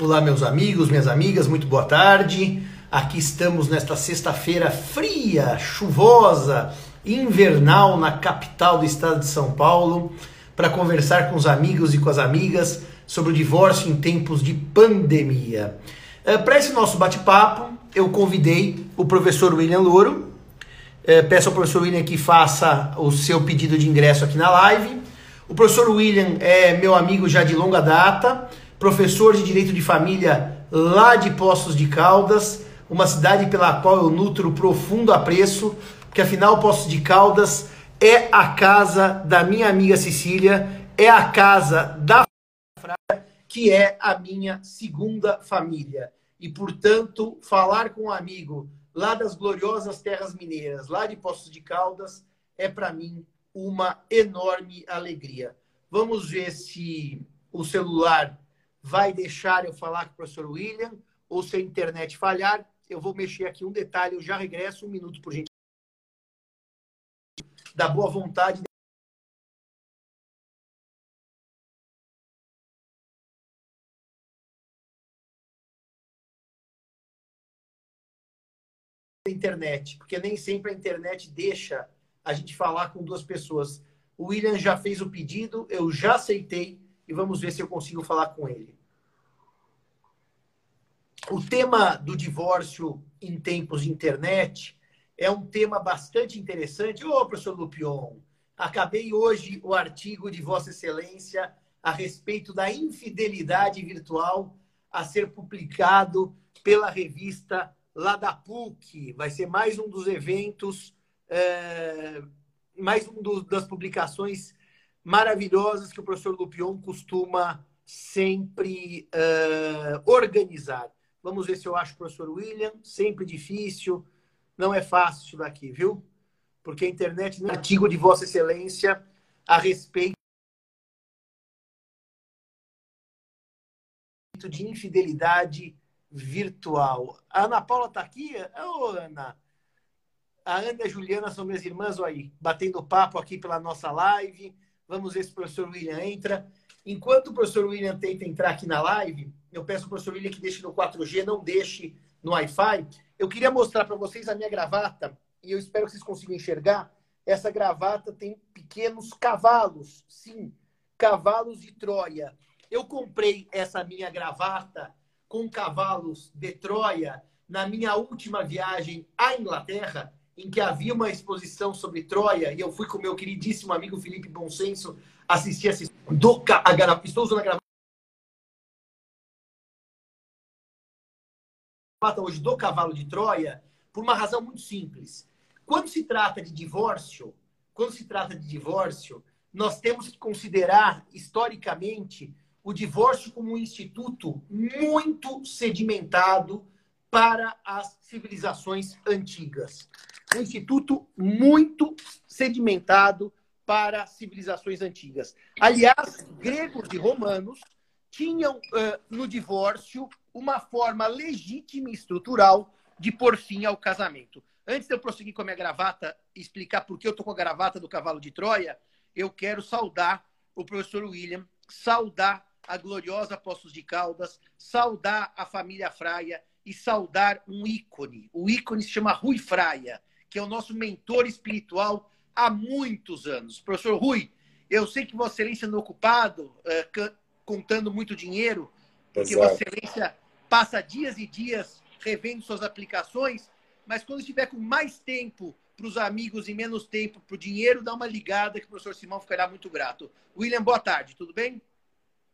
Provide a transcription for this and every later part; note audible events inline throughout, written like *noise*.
Olá, meus amigos, minhas amigas, muito boa tarde. Aqui estamos nesta sexta-feira fria, chuvosa, invernal na capital do estado de São Paulo, para conversar com os amigos e com as amigas sobre o divórcio em tempos de pandemia. É, para esse nosso bate-papo, eu convidei o professor William Louro. É, peço ao professor William que faça o seu pedido de ingresso aqui na live. O professor William é meu amigo já de longa data, professor de Direito de Família lá de Poços de Caldas, uma cidade pela qual eu nutro profundo apreço, porque afinal Poços de Caldas é a casa da minha amiga Cecília, é a casa da Fraia, que é a minha segunda família. E, portanto, falar com um amigo lá das gloriosas terras mineiras, lá de Poços de Caldas, é para mim uma enorme alegria. Vamos ver se o celular vai deixar eu falar com o professor William ou se a internet falhar. Eu vou mexer aqui um detalhe, eu já regresso um minuto por gente. Da boa vontade. internet, porque nem sempre a internet deixa a gente falar com duas pessoas. O William já fez o pedido, eu já aceitei e vamos ver se eu consigo falar com ele. O tema do divórcio em tempos de internet é um tema bastante interessante. Ô, professor Lupion, acabei hoje o artigo de Vossa Excelência a respeito da infidelidade virtual a ser publicado pela revista lá da PUC. Vai ser mais um dos eventos é, mais uma das publicações maravilhosas que o professor Lupion costuma sempre é, organizar. Vamos ver se eu acho o professor William. Sempre difícil. Não é fácil isso daqui, viu? Porque a internet não é artigo de Vossa Excelência a respeito de infidelidade virtual. A Ana Paula está aqui? Ô, Ana, a Ana e a Juliana são minhas irmãs, olha aí, batendo papo aqui pela nossa live. Vamos ver se o professor William entra. Enquanto o professor William tenta entrar aqui na live, eu peço ao professor William que deixe no 4G, não deixe no Wi-Fi. Eu queria mostrar para vocês a minha gravata, e eu espero que vocês consigam enxergar. Essa gravata tem pequenos cavalos, sim, cavalos de Troia. Eu comprei essa minha gravata com cavalos de Troia na minha última viagem à Inglaterra em que havia uma exposição sobre Troia, e eu fui com meu queridíssimo amigo Felipe Bonsenso assistir essa do, a, estou usando a gravata hoje do cavalo de Troia por uma razão muito simples. Quando se trata de divórcio, quando se trata de divórcio, nós temos que considerar historicamente o divórcio como um instituto muito sedimentado para as civilizações antigas um instituto muito sedimentado para civilizações antigas. Aliás, gregos e romanos tinham no divórcio uma forma legítima e estrutural de pôr fim ao casamento. Antes de eu prosseguir com a minha gravata e explicar por que eu estou com a gravata do cavalo de Troia, eu quero saudar o professor William, saudar a gloriosa Poços de Caldas, saudar a família Fraia e saudar um ícone. O ícone se chama Rui Fraia que é o nosso mentor espiritual há muitos anos. Professor Rui, eu sei que Vossa Excelência anda ocupado, uh, contando muito dinheiro, porque Exato. Vossa Excelência passa dias e dias revendo suas aplicações, mas quando estiver com mais tempo para os amigos e menos tempo para o dinheiro, dá uma ligada que o professor Simão ficará muito grato. William, boa tarde, tudo bem?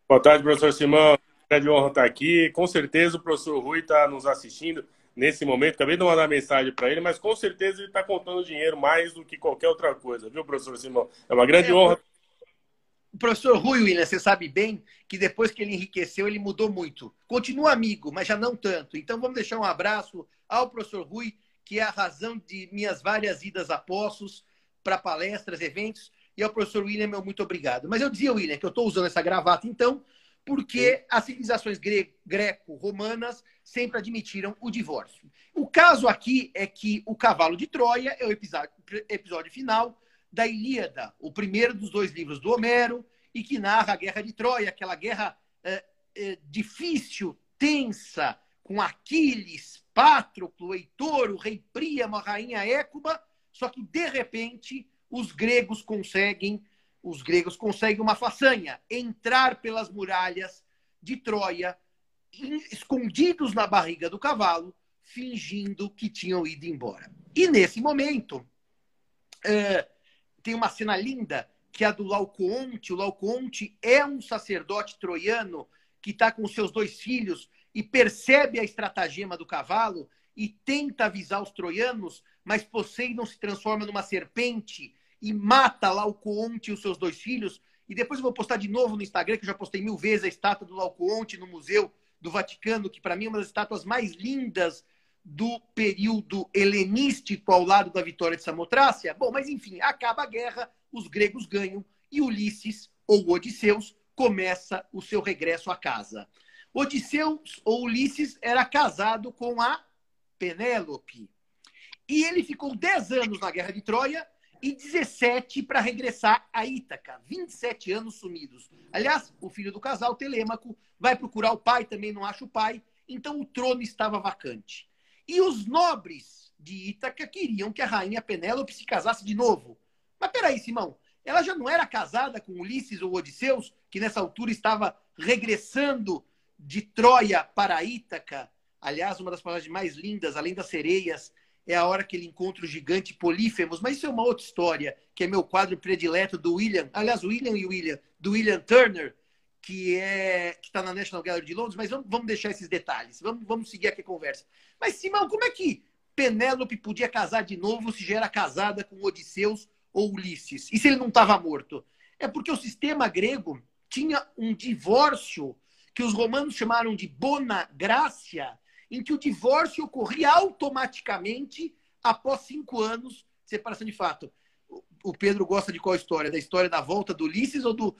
Boa tarde, professor Simão. Grande honra estar aqui. Com certeza o professor Rui está nos assistindo nesse momento. Acabei de mandar mensagem para ele, mas com certeza ele está contando dinheiro mais do que qualquer outra coisa, viu, professor Simão? É uma grande é, honra. O professor Rui William, você sabe bem que depois que ele enriqueceu, ele mudou muito. Continua amigo, mas já não tanto. Então vamos deixar um abraço ao professor Rui, que é a razão de minhas várias idas a Poços para palestras, eventos. E ao professor William, meu muito obrigado. Mas eu dizia, William, que eu estou usando essa gravata, então, porque as civilizações greco-romanas sempre admitiram o divórcio. O caso aqui é que o cavalo de Troia é o episódio, episódio final da Ilíada, o primeiro dos dois livros do Homero, e que narra a guerra de Troia, aquela guerra é, é, difícil, tensa com Aquiles, Patroclo, Heitor, o rei Príamo, a rainha Écuba, só que de repente os gregos conseguem, os gregos conseguem uma façanha, entrar pelas muralhas de Troia, escondidos na barriga do cavalo, fingindo que tinham ido embora. E nesse momento, é, tem uma cena linda que é a do Lauconte. O Lauconte é um sacerdote troiano que está com seus dois filhos e percebe a estratagema do cavalo e tenta avisar os troianos, mas Poseidon se transforma numa serpente e mata Lauconte e os seus dois filhos. E depois eu vou postar de novo no Instagram, que eu já postei mil vezes a estátua do Lauconte no Museu do Vaticano, que para mim é uma das estátuas mais lindas do período helenístico ao lado da vitória de Samotrácia. Bom, mas enfim, acaba a guerra, os gregos ganham e Ulisses, ou Odisseus, começa o seu regresso à casa. Odisseus, ou Ulisses, era casado com a Penélope. E ele ficou 10 anos na Guerra de Troia e 17 para regressar a Ítaca. 27 anos sumidos. Aliás, o filho do casal, Telêmaco, vai procurar o pai, também não acha o pai, então o trono estava vacante. E os nobres de Ítaca queriam que a rainha Penélope se casasse de novo. Mas peraí, Simão, ela já não era casada com Ulisses ou Odisseus, que nessa altura estava regressando de Troia para Ítaca? Aliás, uma das palavras mais lindas, além das sereias, é a hora que ele encontra o gigante Polífemos, mas isso é uma outra história, que é meu quadro predileto do William, aliás, William e William, do William Turner, que é que está na National Gallery de Londres, mas vamos, vamos deixar esses detalhes, vamos, vamos seguir aqui a conversa. Mas, Simão, como é que Penélope podia casar de novo se já era casada com Odisseus ou Ulisses? E se ele não estava morto? É porque o sistema grego tinha um divórcio que os romanos chamaram de bona gracia, em que o divórcio ocorria automaticamente após cinco anos de separação de fato. O Pedro gosta de qual história? Da história da volta do Ulisses ou do,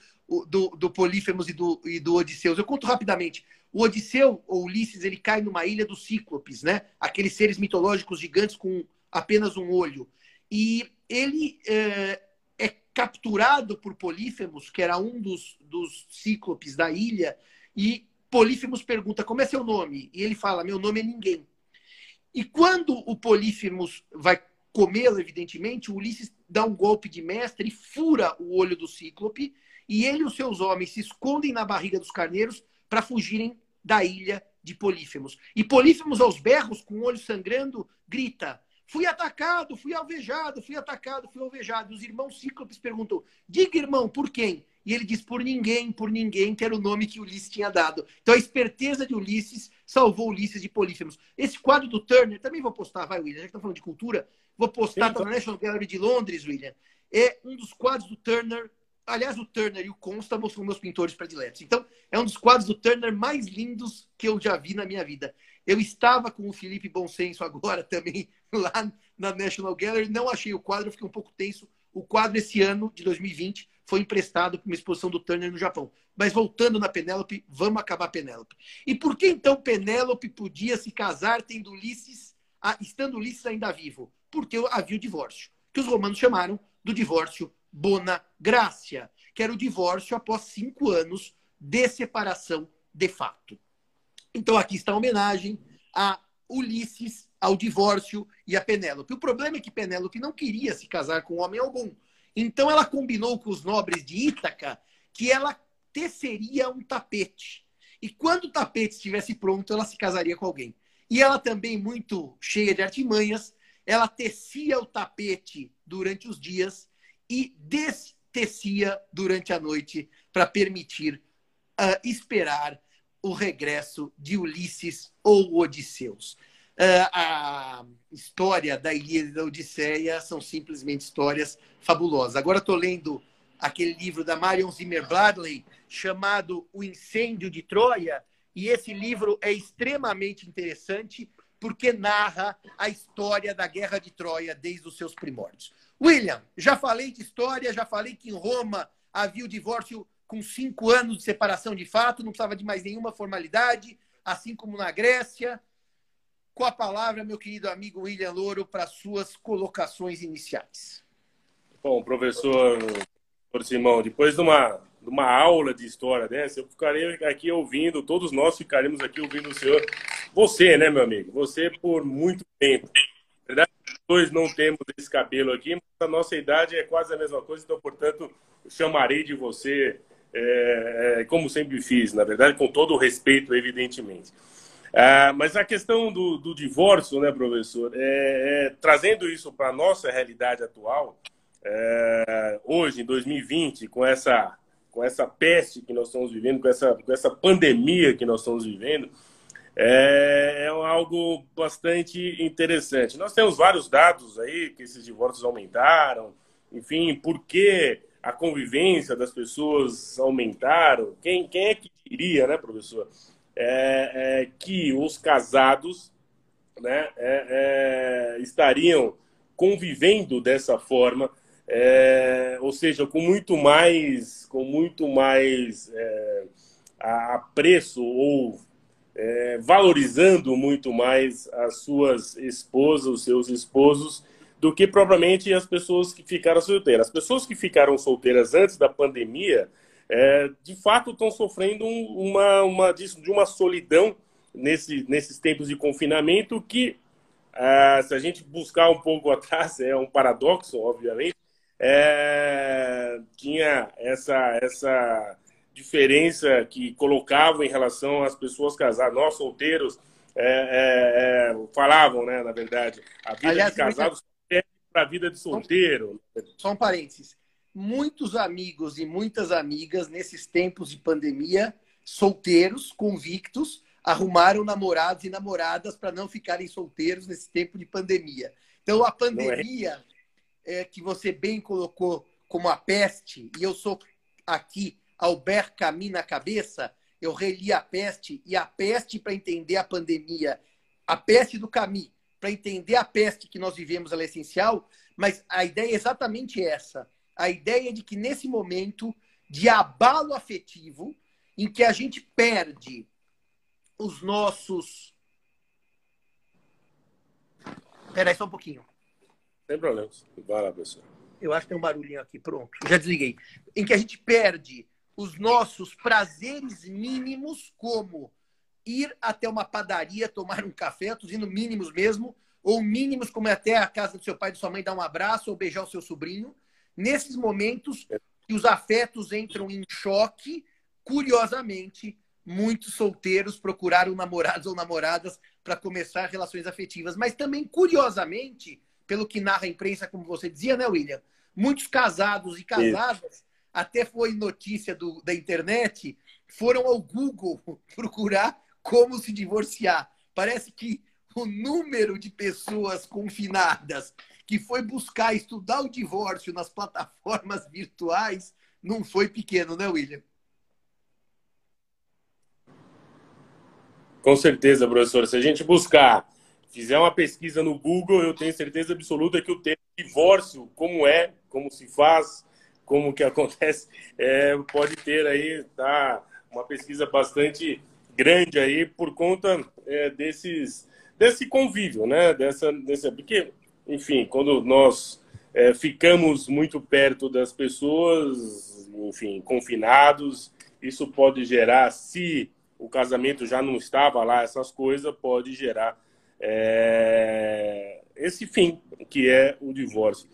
do, do Polífemos e do, e do Odisseus? Eu conto rapidamente. O Odisseu, ou Ulisses, ele cai numa ilha dos Cíclopes, né? Aqueles seres mitológicos gigantes com apenas um olho. E ele é, é capturado por Polífemos, que era um dos, dos Cíclopes da ilha, e Polífemos pergunta como é seu nome? E ele fala: meu nome é ninguém. E quando o Polífemos vai comê-lo, evidentemente, Ulisses dá um golpe de mestre e fura o olho do Cíclope, e ele e os seus homens se escondem na barriga dos carneiros para fugirem da ilha de Polífemos. E Polífemos, aos berros, com o olho sangrando, grita: Fui atacado, fui alvejado, fui atacado, fui alvejado. E os irmãos Cíclopes perguntam: Diga, irmão, por quem? E ele diz por ninguém, por ninguém, que era o nome que Ulisses tinha dado. Então a esperteza de Ulisses salvou Ulisses de Polífemos. Esse quadro do Turner, também vou postar, vai, William, já que estamos falando de cultura, vou postar tá na National Gallery de Londres, William. É um dos quadros do Turner. Aliás, o Turner e o Constable são meus pintores prediletos. Então, é um dos quadros do Turner mais lindos que eu já vi na minha vida. Eu estava com o Felipe Bonsenso agora também *laughs* lá na National Gallery, não achei o quadro, fiquei um pouco tenso. O quadro esse ano, de 2020, foi emprestado para uma exposição do Turner no Japão. Mas voltando na Penélope, vamos acabar Penélope. E por que então Penélope podia se casar tendo Ulisses, estando Ulisses ainda vivo? Porque havia o divórcio, que os romanos chamaram do divórcio bona gracia, que era o divórcio após cinco anos de separação de fato. Então aqui está a homenagem a Ulisses, ao divórcio e a Penélope. O problema é que Penélope não queria se casar com homem algum. Então ela combinou com os nobres de Ítaca que ela teceria um tapete. E quando o tapete estivesse pronto, ela se casaria com alguém. E ela também, muito cheia de artimanhas, ela tecia o tapete durante os dias e destecia durante a noite para permitir uh, esperar o regresso de Ulisses ou Odisseus. Uh, a história da Ilíada e da Odisseia são simplesmente histórias fabulosas. Agora estou lendo aquele livro da Marion Zimmer Bradley chamado O Incêndio de Troia, e esse livro é extremamente interessante porque narra a história da Guerra de Troia desde os seus primórdios. William, já falei de história, já falei que em Roma havia o divórcio com cinco anos de separação de fato, não precisava de mais nenhuma formalidade, assim como na Grécia com a palavra, meu querido amigo William Louro, para suas colocações iniciais. Bom, professor, professor Simão, depois de uma uma aula de história dessa, eu ficaria aqui ouvindo, todos nós ficaríamos aqui ouvindo o senhor. Você, né, meu amigo? Você por muito tempo. Na verdade, dois não temos esse cabelo aqui, mas a nossa idade é quase a mesma coisa, então, portanto, chamarei de você, é, é, como sempre fiz, na verdade, com todo o respeito, evidentemente. Ah, mas a questão do, do divórcio, né, professor, é, é trazendo isso para a nossa realidade atual, é, hoje, em 2020, com essa, com essa peste que nós estamos vivendo, com essa, com essa pandemia que nós estamos vivendo, é, é algo bastante interessante. Nós temos vários dados aí que esses divórcios aumentaram, enfim, por que a convivência das pessoas aumentaram? Quem, quem é que diria, né, professor, é, é, que os casados né, é, é, estariam convivendo dessa forma, é, ou seja, com muito mais, com muito mais é, apreço ou valorizando muito mais as suas esposas, os seus esposos, do que propriamente as pessoas que ficaram solteiras. As pessoas que ficaram solteiras antes da pandemia é, de fato estão sofrendo uma, uma, de uma solidão nesse, nesses tempos de confinamento que, é, se a gente buscar um pouco *laughs* atrás, é um paradoxo, obviamente, é, tinha essa, essa diferença que colocavam em relação às pessoas casadas, nós solteiros, é, é, é falavam, né, na verdade, a vida Aliás, de casados é para a vida de solteiro. Só um parênteses muitos amigos e muitas amigas nesses tempos de pandemia, solteiros, convictos, arrumaram namorados e namoradas para não ficarem solteiros nesse tempo de pandemia. Então, a é? pandemia é? é, que você bem colocou como a peste, e eu sou aqui Albert Camus na cabeça, eu reli a peste, e a peste para entender a pandemia, a peste do Camus, para entender a peste que nós vivemos, ela é essencial, mas a ideia é exatamente essa a ideia de que nesse momento de abalo afetivo, em que a gente perde os nossos. Peraí, só um pouquinho. Sem problema. Vai lá, professor. Eu acho que tem um barulhinho aqui. Pronto, já desliguei. Em que a gente perde os nossos prazeres mínimos, como ir até uma padaria tomar um café, dizendo mínimos mesmo, ou mínimos como é até a casa do seu pai e de sua mãe dar um abraço ou beijar o seu sobrinho Nesses momentos que os afetos entram em choque, curiosamente, muitos solteiros procuraram namorados ou namoradas para começar relações afetivas. Mas também, curiosamente, pelo que narra a imprensa, como você dizia, né, William? Muitos casados e casadas, até foi notícia do, da internet, foram ao Google *laughs* procurar como se divorciar. Parece que o número de pessoas confinadas que foi buscar estudar o divórcio nas plataformas virtuais não foi pequeno, né, William? Com certeza, professor. Se a gente buscar, fizer uma pesquisa no Google, eu tenho certeza absoluta que o termo divórcio, como é, como se faz, como que *laughs* acontece, é, pode ter aí tá, uma pesquisa bastante grande aí por conta é, desses desse convívio, né? Dessa, dessa, porque enfim, quando nós é, ficamos muito perto das pessoas, enfim, confinados, isso pode gerar, se o casamento já não estava lá, essas coisas, pode gerar é, esse fim, que é o divórcio.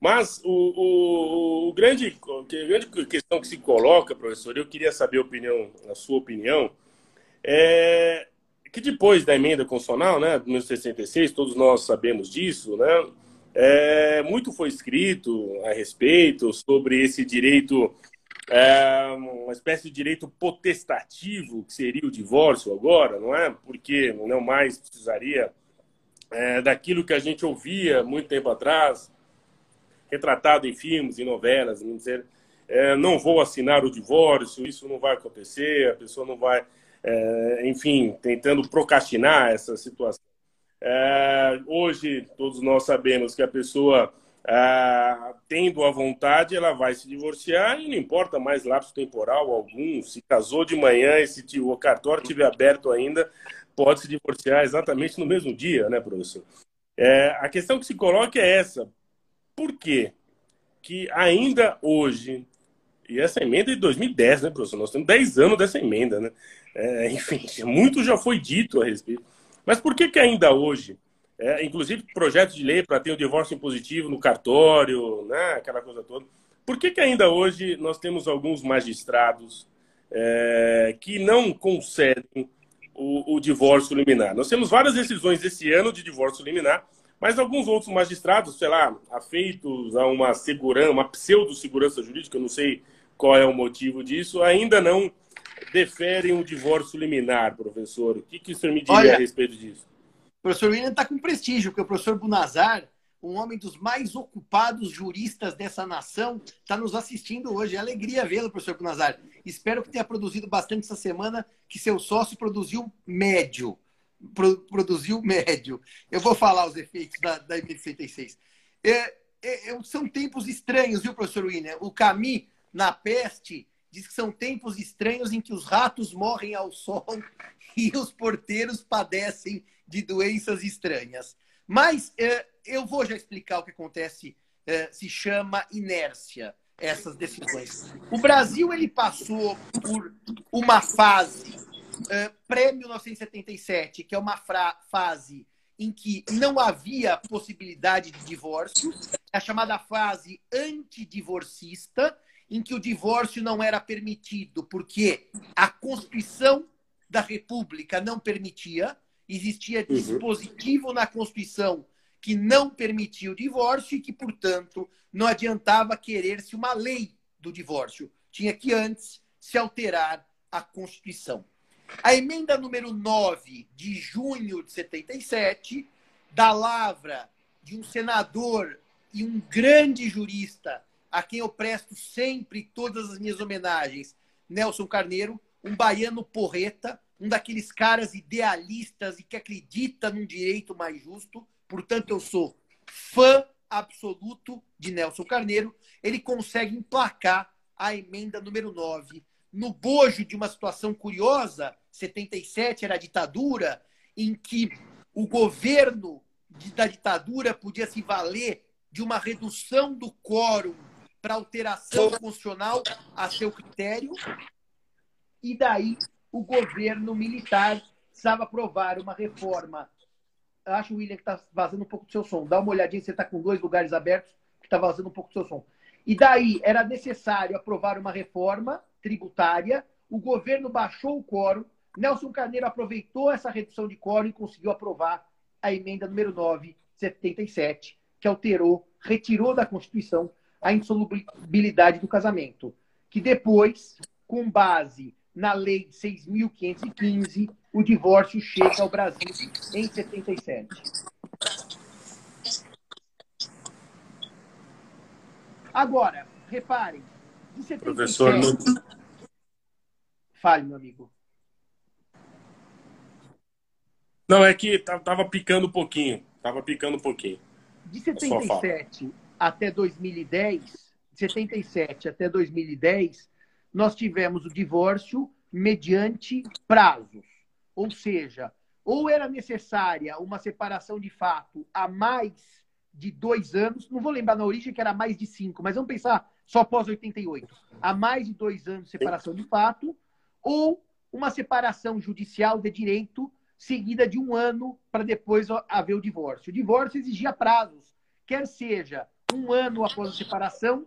Mas o, o, o grande, a grande questão que se coloca, professor, eu queria saber a opinião, a sua opinião, é que depois da emenda constitucional, né, de 1966, todos nós sabemos disso, né, é, muito foi escrito a respeito sobre esse direito, é, uma espécie de direito potestativo, que seria o divórcio agora, não é? Porque não mais precisaria é, daquilo que a gente ouvia muito tempo atrás, retratado em filmes e novelas, dizer, é, não vou assinar o divórcio, isso não vai acontecer, a pessoa não vai é, enfim, tentando procrastinar essa situação. É, hoje, todos nós sabemos que a pessoa, é, tendo a vontade, ela vai se divorciar e não importa mais lapso temporal algum. Se casou de manhã e se o cartório estiver aberto ainda, pode se divorciar exatamente no mesmo dia, né, professor? É, a questão que se coloca é essa. Por quê? Que ainda hoje E essa emenda é de 2010, né, professor? Nós temos 10 anos dessa emenda, né? É, enfim, *laughs* muito já foi dito a respeito. Mas por que, que ainda hoje, é, inclusive projeto de lei para ter o divórcio impositivo no cartório, né, aquela coisa toda, por que, que ainda hoje nós temos alguns magistrados é, que não concedem o, o divórcio liminar? Nós temos várias decisões esse ano de divórcio liminar, mas alguns outros magistrados, sei lá, afeitos a uma segurança, uma pseudo-segurança jurídica, eu não sei qual é o motivo disso, ainda não deferem um divórcio liminar, professor. O que, que o senhor me diria Olha, a respeito disso? O professor William está com prestígio, porque o professor Bunazar, um homem dos mais ocupados juristas dessa nação, está nos assistindo hoje. É alegria vê-lo, professor Bunazar. Espero que tenha produzido bastante essa semana, que seu sócio produziu médio produziu médio. Eu vou falar os efeitos da, da IP66. É, é, é, são tempos estranhos, viu, professor William? O Camus, na peste, diz que são tempos estranhos em que os ratos morrem ao sol *laughs* e os porteiros padecem de doenças estranhas. Mas é, eu vou já explicar o que acontece, é, se chama inércia, essas decisões. O Brasil ele passou por uma fase uh, pré-1977, que é uma fase em que não havia possibilidade de divórcio, é a chamada fase antidivorcista, em que o divórcio não era permitido porque a Constituição da República não permitia, existia uhum. dispositivo na Constituição que não permitia o divórcio e que, portanto, não adiantava querer-se uma lei do divórcio. Tinha que antes se alterar a Constituição. A emenda número 9 de junho de 77, da lavra de um senador e um grande jurista, a quem eu presto sempre todas as minhas homenagens, Nelson Carneiro, um baiano porreta, um daqueles caras idealistas e que acredita num direito mais justo. Portanto, eu sou fã absoluto de Nelson Carneiro. Ele consegue emplacar a emenda número 9 no bojo de uma situação curiosa 77 era a ditadura, em que o governo da ditadura podia se valer de uma redução do quórum para alteração constitucional a seu critério, e daí o governo militar precisava aprovar uma reforma. Acho, William, que está vazando um pouco do seu som. Dá uma olhadinha, você está com dois lugares abertos, que está vazando um pouco do seu som. E daí era necessário aprovar uma reforma tributária, o governo baixou o quórum, Nelson Carneiro aproveitou essa redução de quórum e conseguiu aprovar a emenda número 9, 77, que alterou, retirou da Constituição a insolubilidade do casamento, que depois, com base na Lei 6.515, o divórcio chega ao Brasil em 77. Agora, reparem, de 77... Professor, Fale, meu amigo. Não, é que tava picando um pouquinho. Tava picando um pouquinho. De 77 até 2010, de 77 até 2010, nós tivemos o divórcio mediante prazos. Ou seja, ou era necessária uma separação de fato há mais de dois anos, não vou lembrar na origem que era mais de cinco, mas vamos pensar só após 88. Há mais de dois anos de separação de fato, ou uma separação judicial de direito seguida de um ano para depois haver o divórcio. O divórcio exigia prazos, quer seja um ano após a separação,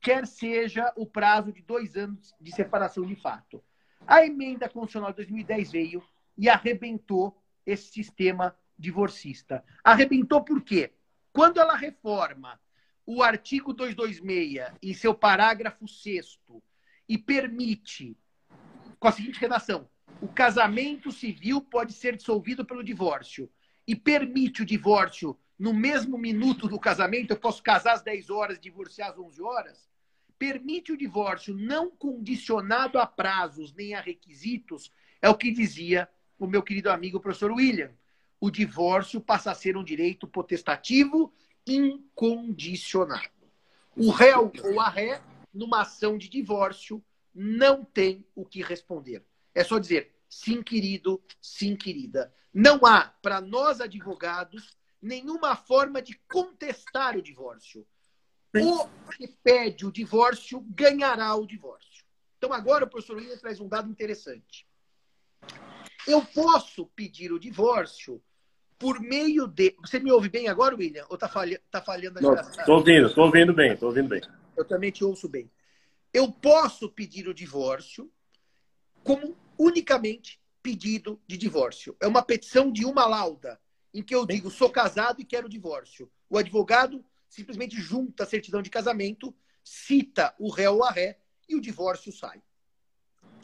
quer seja o prazo de dois anos de separação de fato. A emenda constitucional de 2010 veio e arrebentou esse sistema divorcista. Arrebentou por quê? Quando ela reforma o artigo 226 em seu parágrafo 6 e permite, com a seguinte redação, o casamento civil pode ser dissolvido pelo divórcio e permite o divórcio no mesmo minuto do casamento, eu posso casar às 10 horas divorciar às 11 horas, permite o divórcio não condicionado a prazos nem a requisitos, é o que dizia o meu querido amigo professor William. O divórcio passa a ser um direito potestativo incondicionado. O réu ou a ré, numa ação de divórcio, não tem o que responder. É só dizer sim, querido, sim, querida. Não há, para nós advogados, nenhuma forma de contestar o divórcio. o que pede o divórcio ganhará o divórcio. Então, agora o professor William traz um dado interessante. Eu posso pedir o divórcio por meio de. Você me ouve bem agora, William? Ou está falha... tá falhando a? Estou ouvindo, estou ouvindo bem, estou ouvindo bem. Eu também te ouço bem. Eu posso pedir o divórcio como unicamente pedido de divórcio. É uma petição de uma lauda, em que eu digo, sou casado e quero divórcio. O advogado simplesmente junta a certidão de casamento, cita o réu ou a ré e o divórcio sai.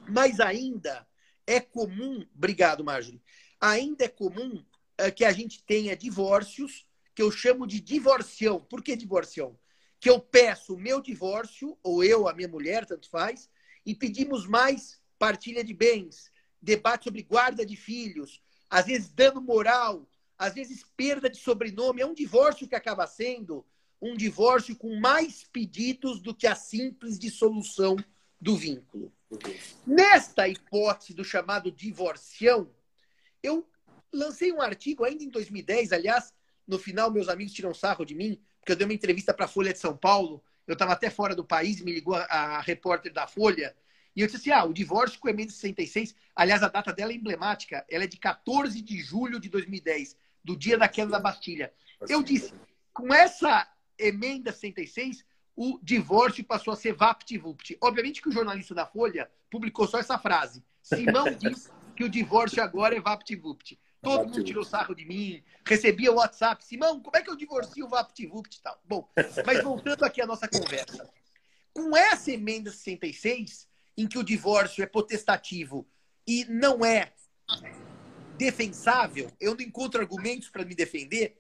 Mas ainda é comum, obrigado, Marjorie, ainda é comum é, que a gente tenha divórcios que eu chamo de divorcião. Por que divorcião? Que eu peço o meu divórcio, ou eu, a minha mulher, tanto faz, e pedimos mais partilha de bens, debate sobre guarda de filhos, às vezes dano moral, às vezes perda de sobrenome. É um divórcio que acaba sendo um divórcio com mais pedidos do que a simples dissolução do vínculo. Nesta hipótese do chamado divorcião, eu lancei um artigo ainda em 2010, aliás, no final meus amigos tiram sarro de mim, porque eu dei uma entrevista para a Folha de São Paulo, eu estava até fora do país, me ligou a, a, repórter da Folha, e eu disse assim, ah, o divórcio com a emenda 66, aliás, a data dela é emblemática, ela é de 14 de julho de 2010, do dia da queda da Bastilha. Eu disse, com essa emenda 66, o divórcio passou a ser vapt-vupt. Obviamente que o jornalista da Folha publicou só essa frase. Simão *laughs* diz que o divórcio agora é vapt-vupt. Todo mundo tirou sarro de mim, recebia o WhatsApp. Simão, como é que eu divorcio o vapt-vupt e tal? Bom, mas voltando aqui à nossa conversa. Com essa emenda 66, em que o divórcio é potestativo e não é defensável, eu não encontro argumentos para me defender.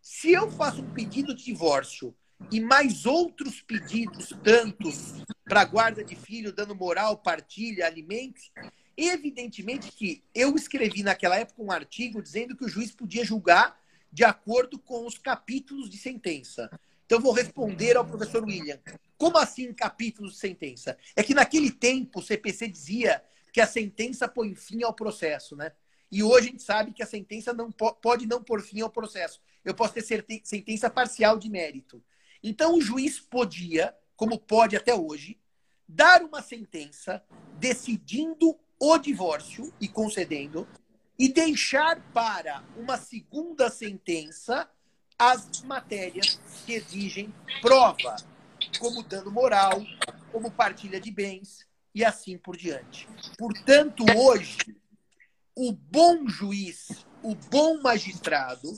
Se eu faço um pedido de divórcio e mais outros pedidos, tantos, para guarda de filho, dando moral, partilha, alimentos, evidentemente que eu escrevi naquela época um artigo dizendo que o juiz podia julgar de acordo com os capítulos de sentença. Então, vou responder ao professor William. Como assim capítulos de sentença? É que naquele tempo o CPC dizia que a sentença põe fim ao processo, né? E hoje a gente sabe que a sentença não pode não pôr fim ao processo. Eu posso ter sentença parcial de mérito. Então, o juiz podia, como pode até hoje, dar uma sentença decidindo o divórcio e concedendo, e deixar para uma segunda sentença as matérias que exigem prova, como dano moral, como partilha de bens e assim por diante. Portanto, hoje, o bom juiz, o bom magistrado,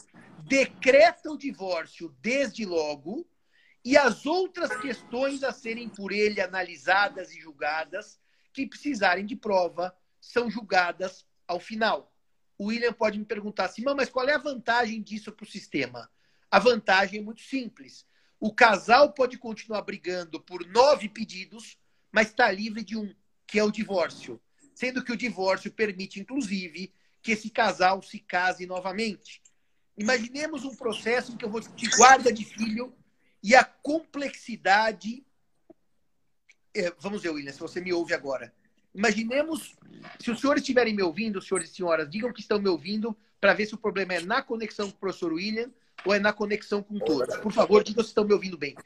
decreta o divórcio desde logo e as outras questões a serem por ele analisadas e julgadas que precisarem de prova são julgadas ao final. O William pode me perguntar assim, mas qual é a vantagem disso para o sistema? A vantagem é muito simples. O casal pode continuar brigando por nove pedidos, mas está livre de um, que é o divórcio. Sendo que o divórcio permite, inclusive, que esse casal se case novamente. Imaginemos um processo em que eu vou de guarda de filho e a complexidade. É, vamos ver, William, se você me ouve agora. Imaginemos, se os senhores estiverem me ouvindo, senhores e senhoras, digam que estão me ouvindo para ver se o problema é na conexão com o professor William ou é na conexão com todos. Por favor, digam se estão me ouvindo bem.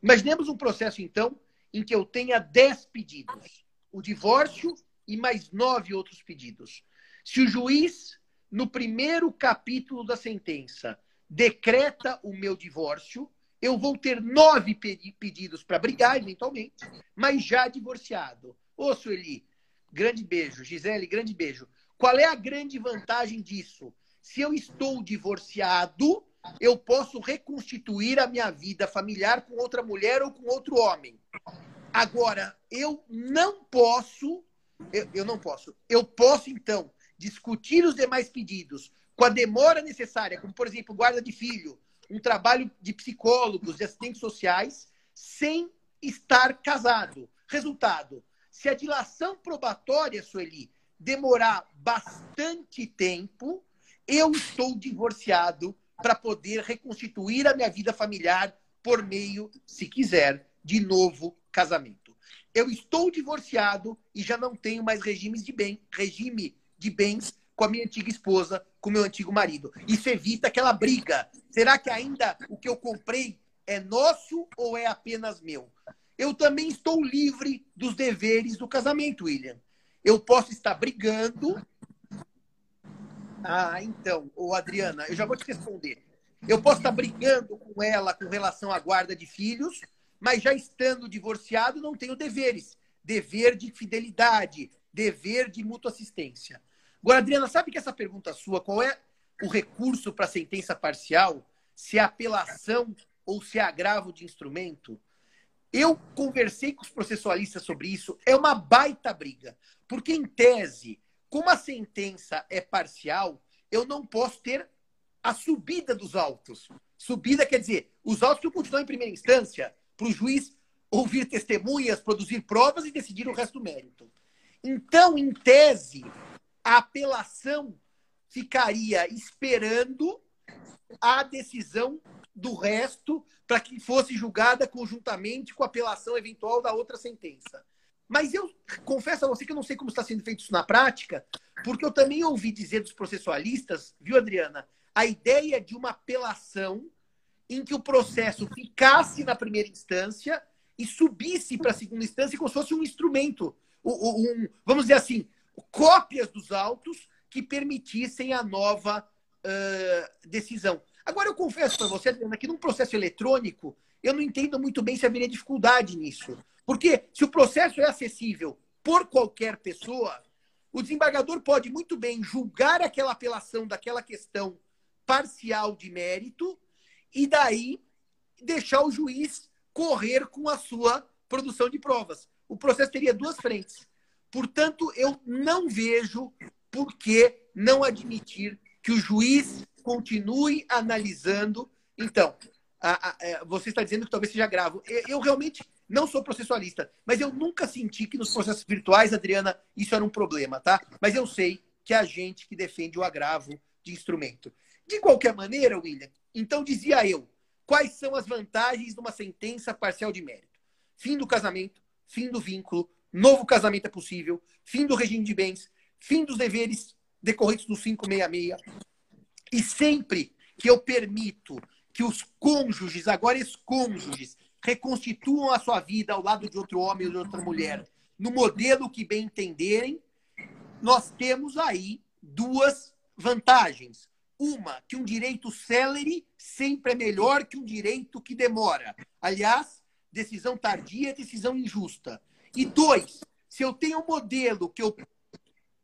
Imaginemos um processo, então, em que eu tenha 10 pedidos. O divórcio e mais nove outros pedidos. Se o juiz, no primeiro capítulo da sentença, decreta o meu divórcio, eu vou ter nove pedidos para brigar, eventualmente, mas já divorciado. Ô, Sueli, grande beijo. Gisele, grande beijo. Qual é a grande vantagem disso? Se eu estou divorciado, eu posso reconstituir a minha vida familiar com outra mulher ou com outro homem. Agora, eu não posso, eu, eu não posso, eu posso, então, discutir os demais pedidos com a demora necessária, como, por exemplo, guarda de filho, um trabalho de psicólogos, de assistentes sociais, sem estar casado. Resultado: se a dilação probatória, Sueli, demorar bastante tempo, eu estou divorciado para poder reconstituir a minha vida familiar por meio, se quiser, de novo casamento. Eu estou divorciado e já não tenho mais regimes de bem, regime de bens com a minha antiga esposa, com o meu antigo marido. Isso evita aquela briga. Será que ainda o que eu comprei é nosso ou é apenas meu? Eu também estou livre dos deveres do casamento, William. Eu posso estar brigando. Ah, então, ô Adriana, eu já vou te responder. Eu posso estar brigando com ela com relação à guarda de filhos, mas já estando divorciado, não tenho deveres. Dever de fidelidade, dever de mútua assistência. Agora, Adriana, sabe que essa pergunta sua, qual é o recurso para sentença parcial? Se é apelação ou se é agravo de instrumento? Eu conversei com os processualistas sobre isso, é uma baita briga. Porque, em tese, como a sentença é parcial, eu não posso ter a subida dos autos. Subida quer dizer, os autos que continuam em primeira instância, para o juiz ouvir testemunhas, produzir provas e decidir o resto do mérito. Então, em tese, a apelação ficaria esperando a decisão do resto para que fosse julgada conjuntamente com a apelação eventual da outra sentença. Mas eu confesso a você que eu não sei como está sendo feito isso na prática, porque eu também ouvi dizer dos processualistas, viu, Adriana, a ideia de uma apelação em que o processo ficasse na primeira instância e subisse para a segunda instância como se fosse um instrumento, um, vamos dizer assim, cópias dos autos que permitissem a nova uh, decisão. Agora, eu confesso para você, Adriana, que num processo eletrônico, eu não entendo muito bem se haveria dificuldade nisso. Porque se o processo é acessível por qualquer pessoa, o desembargador pode muito bem julgar aquela apelação daquela questão parcial de mérito e daí deixar o juiz correr com a sua produção de provas. O processo teria duas frentes. Portanto, eu não vejo por que não admitir que o juiz continue analisando. Então, a, a, a, é, você está dizendo que talvez seja grave. Eu, eu realmente não sou processualista, mas eu nunca senti que nos processos virtuais, Adriana, isso era um problema, tá? Mas eu sei que a gente que defende o agravo de instrumento. De qualquer maneira, William, então dizia eu, quais são as vantagens de uma sentença parcial de mérito? Fim do casamento, fim do vínculo, novo casamento é possível, fim do regime de bens, fim dos deveres decorrentes do 566. E sempre que eu permito que os cônjuges, agora ex-cônjuges, reconstituam a sua vida ao lado de outro homem ou de outra mulher, no modelo que bem entenderem, nós temos aí duas vantagens. Uma, que um direito célere sempre é melhor que um direito que demora. Aliás, decisão tardia é decisão injusta. E dois, se eu tenho um modelo que eu,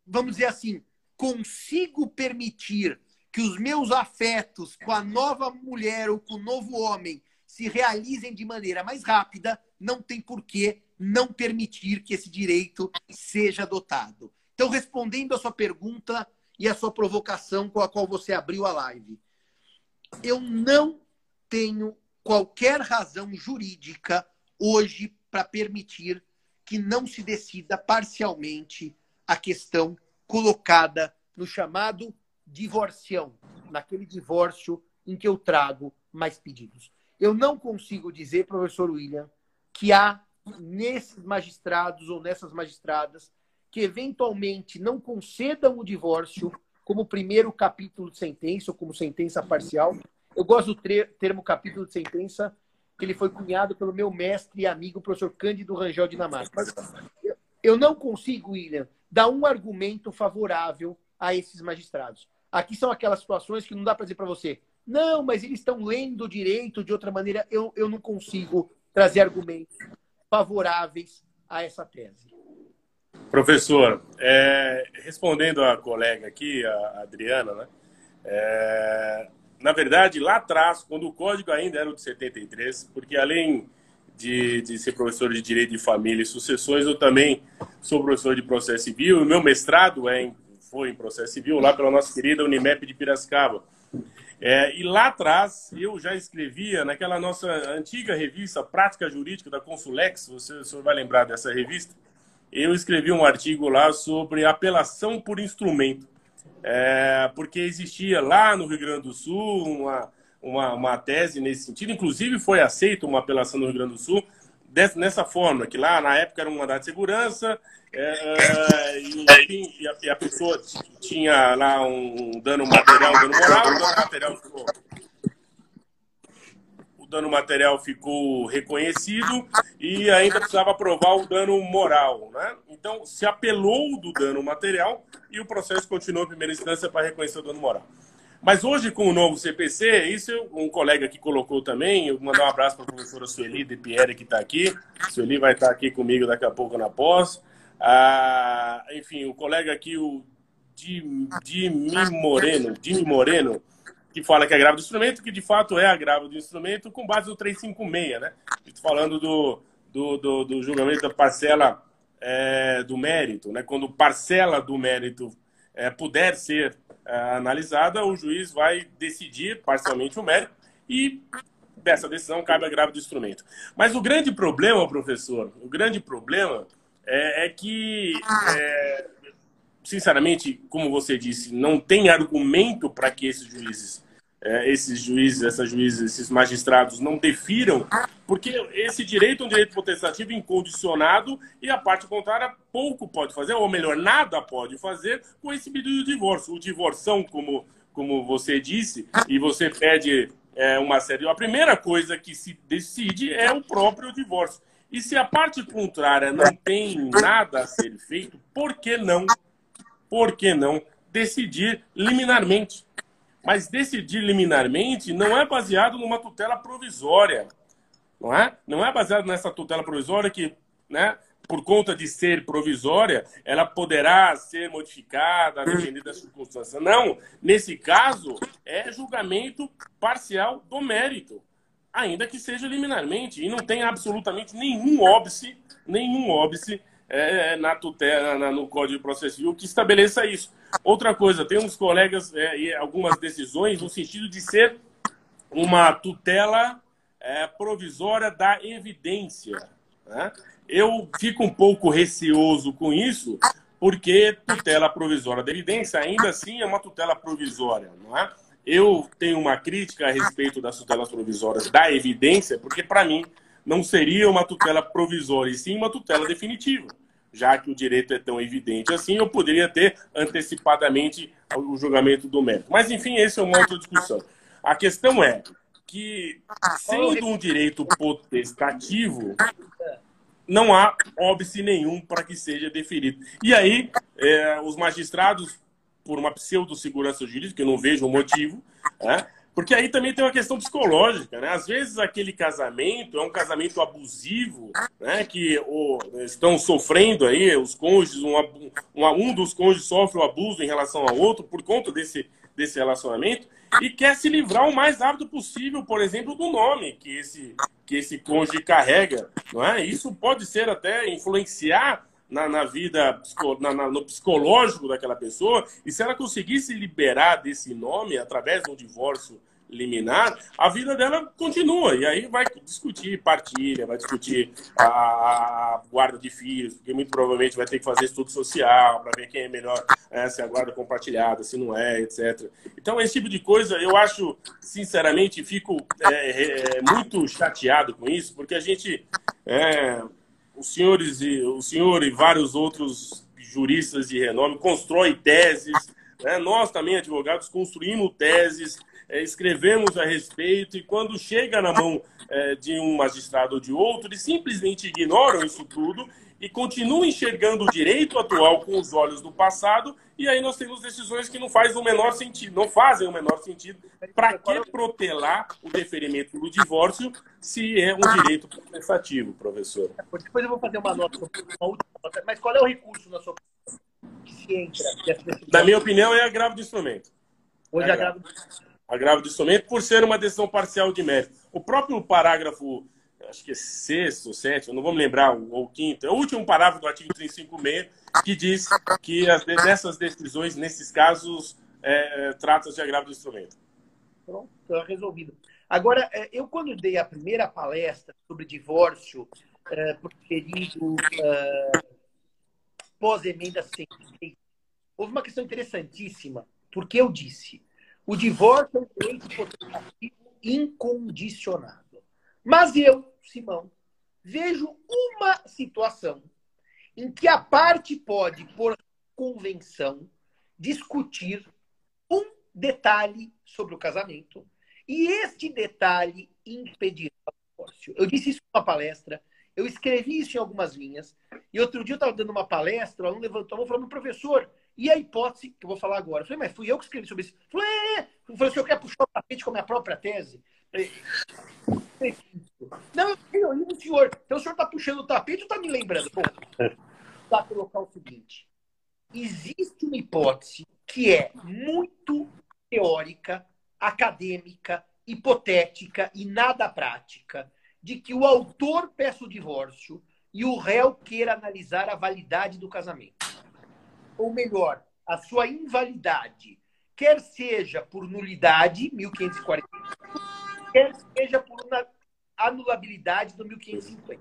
vamos dizer assim, consigo permitir que os meus afetos com a nova mulher ou com o novo homem se realizem de maneira mais rápida, não tem por que não permitir que esse direito seja adotado. Então, respondendo a sua pergunta, e a sua provocação com a qual você abriu a live. Eu não tenho qualquer razão jurídica hoje para permitir que não se decida parcialmente a questão colocada no chamado divorcião, naquele divórcio em que eu trago mais pedidos. Eu não consigo dizer, professor William, que há nesses magistrados ou nessas magistradas que eventualmente não concedam o divórcio como primeiro capítulo de sentença ou como sentença parcial. Eu gosto do termo capítulo de sentença, que ele foi cunhado pelo meu mestre e amigo, o professor Cândido Rangel Dinamarca. Eu não consigo, William, dar um argumento favorável a esses magistrados. Aqui são aquelas situações que não dá para dizer para você, não, mas eles estão lendo o direito de outra maneira. Eu, eu não consigo trazer argumentos favoráveis a essa tese. Professor, é, respondendo à colega aqui, a Adriana, né? É, na verdade, lá atrás, quando o código ainda era o de 73, porque além de, de ser professor de Direito de Família e Sucessões, eu também sou professor de Processo Civil, meu mestrado é em, foi em Processo Civil, lá pela nossa querida Unimep de Piracicaba. É, e lá atrás, eu já escrevia naquela nossa antiga revista Prática Jurídica da Consulex, você, o senhor vai lembrar dessa revista, eu escrevi um artigo lá sobre apelação por instrumento, é, porque existia lá no Rio Grande do Sul uma, uma, uma, tese nesse sentido, inclusive foi aceita uma apelação no Rio Grande do Sul dessa, nessa forma, que lá na época era um mandado de segurança é, é e, e, a, e, a, pessoa tinha lá um dano material, um dano moral, dano material ficou o dano material ficou reconhecido e ainda precisava provar o dano moral. Né? Então, se apelou do dano material e o processo continuou em primeira instância para reconhecer o dano moral. Mas hoje, com o novo CPC, isso um colega que colocou também, eu mandar um abraço para a professora Sueli de Pierre, que está aqui. Sueli vai estar aqui comigo daqui a pouco na pós. Ah, enfim, o colega aqui, o Jimmy Moreno, Jimmy Moreno, que fala que é grave do instrumento, que de fato é a grave do instrumento, com base no 356, né? Falando do, do, do, do julgamento da parcela é, do mérito, né? Quando parcela do mérito é, puder ser é, analisada, o juiz vai decidir parcialmente o mérito e dessa decisão cabe a grave do instrumento. Mas o grande problema, professor, o grande problema é, é que, é, sinceramente, como você disse, não tem argumento para que esses juízes é, esses juízes, essas juízes, esses magistrados não defiram, porque esse direito é um direito potestativo incondicionado e a parte contrária pouco pode fazer, ou melhor, nada pode fazer com esse pedido de divórcio. O divorção, como, como você disse, e você pede é, uma série. A primeira coisa que se decide é o próprio divórcio. E se a parte contrária não tem nada a ser feito, por que não? Por que não decidir liminarmente? Mas decidir liminarmente não é baseado numa tutela provisória. Não é? Não é baseado nessa tutela provisória que, né, por conta de ser provisória, ela poderá ser modificada, dependendo das circunstâncias. Não. Nesse caso, é julgamento parcial do mérito, ainda que seja liminarmente. E não tem absolutamente nenhum óbice, nenhum óbice é, é, na tutela, na, no Código de Processo Civil que estabeleça isso. Outra coisa, tem uns colegas é, e algumas decisões no sentido de ser uma tutela é, provisória da evidência. Né? Eu fico um pouco receoso com isso, porque tutela provisória da evidência ainda assim é uma tutela provisória, não é? Eu tenho uma crítica a respeito das tutelas provisórias da evidência, porque para mim não seria uma tutela provisória, e sim uma tutela definitiva. Já que o direito é tão evidente assim, eu poderia ter antecipadamente o julgamento do mérito. Mas, enfim, essa é uma outra discussão. A questão é que, sendo um direito potestativo, não há óbice nenhum para que seja deferido. E aí, é, os magistrados, por uma pseudo-segurança jurídica, eu não vejo o motivo, né, porque aí também tem uma questão psicológica, né? Às vezes aquele casamento é um casamento abusivo, né? Que estão sofrendo aí, os cônjuges, um, um, um dos cônjuges sofre o abuso em relação ao outro por conta desse, desse relacionamento e quer se livrar o mais rápido possível, por exemplo, do nome que esse, que esse cônjuge carrega, não é? Isso pode ser até influenciar na, na vida, na, na, no psicológico daquela pessoa, e se ela conseguisse liberar desse nome através de um divórcio liminar, a vida dela continua. E aí vai discutir partilha, vai discutir a, guarda de filhos, porque muito provavelmente vai ter que fazer estudo social para ver quem é melhor, é, se é a guarda compartilhada, se não é, etc. Então, esse tipo de coisa, eu acho, sinceramente, fico é, é, muito chateado com isso, porque a gente. Os senhores e o senhor e vários outros juristas de renome constroem teses. Né? Nós também, advogados, construímos teses, é, escrevemos a respeito, e quando chega na mão é, de um magistrado ou de outro, eles simplesmente ignoram isso tudo e continuam enxergando o direito atual com os olhos do passado, e aí nós temos decisões que não fazem o menor sentido, não fazem o menor sentido. Para que protelar o deferimento do divórcio se é um direito prestativo, professor? Depois eu vou fazer uma nota, uma última nota, mas qual é o recurso na sua que se entra? Na minha opinião, é agravo do instrumento. Hoje é agravo agravo do instrumento por ser uma decisão parcial de mérito. O próprio parágrafo acho que é sexto, sétimo, não vou me lembrar, ou quinto, é o último parágrafo do artigo 356, que diz que as, dessas decisões, nesses casos, é, é, trata de agravo do instrumento. Pronto, está resolvido. Agora, é, eu quando dei a primeira palestra sobre divórcio é, por período é, pós-emenda 106, houve uma questão interessantíssima, porque eu disse, o divórcio é um direito incondicionado. Mas eu, Simão, vejo uma situação em que a parte pode, por convenção, discutir um detalhe sobre o casamento E este detalhe impedirá o divórcio. Eu disse isso numa palestra, eu escrevi isso em algumas linhas, e outro dia eu estava dando uma palestra, o aluno levantou a mão falando, professor, e a hipótese que eu vou falar agora? Eu falei, mas fui eu que escrevi sobre isso. Eu falei, é, é. Eu falei, o senhor quer puxar o tapete com a minha própria tese? Eu falei, não, eu tenho o senhor. Então o senhor está puxando o tapete ou está me lembrando? Bom, *laughs* para colocar o seguinte: existe uma hipótese que é muito teórica, acadêmica, hipotética e nada prática, de que o autor peça o divórcio e o réu queira analisar a validade do casamento. Ou melhor, a sua invalidade, quer seja por nulidade, 1540, quer seja por anulabilidade do 1550.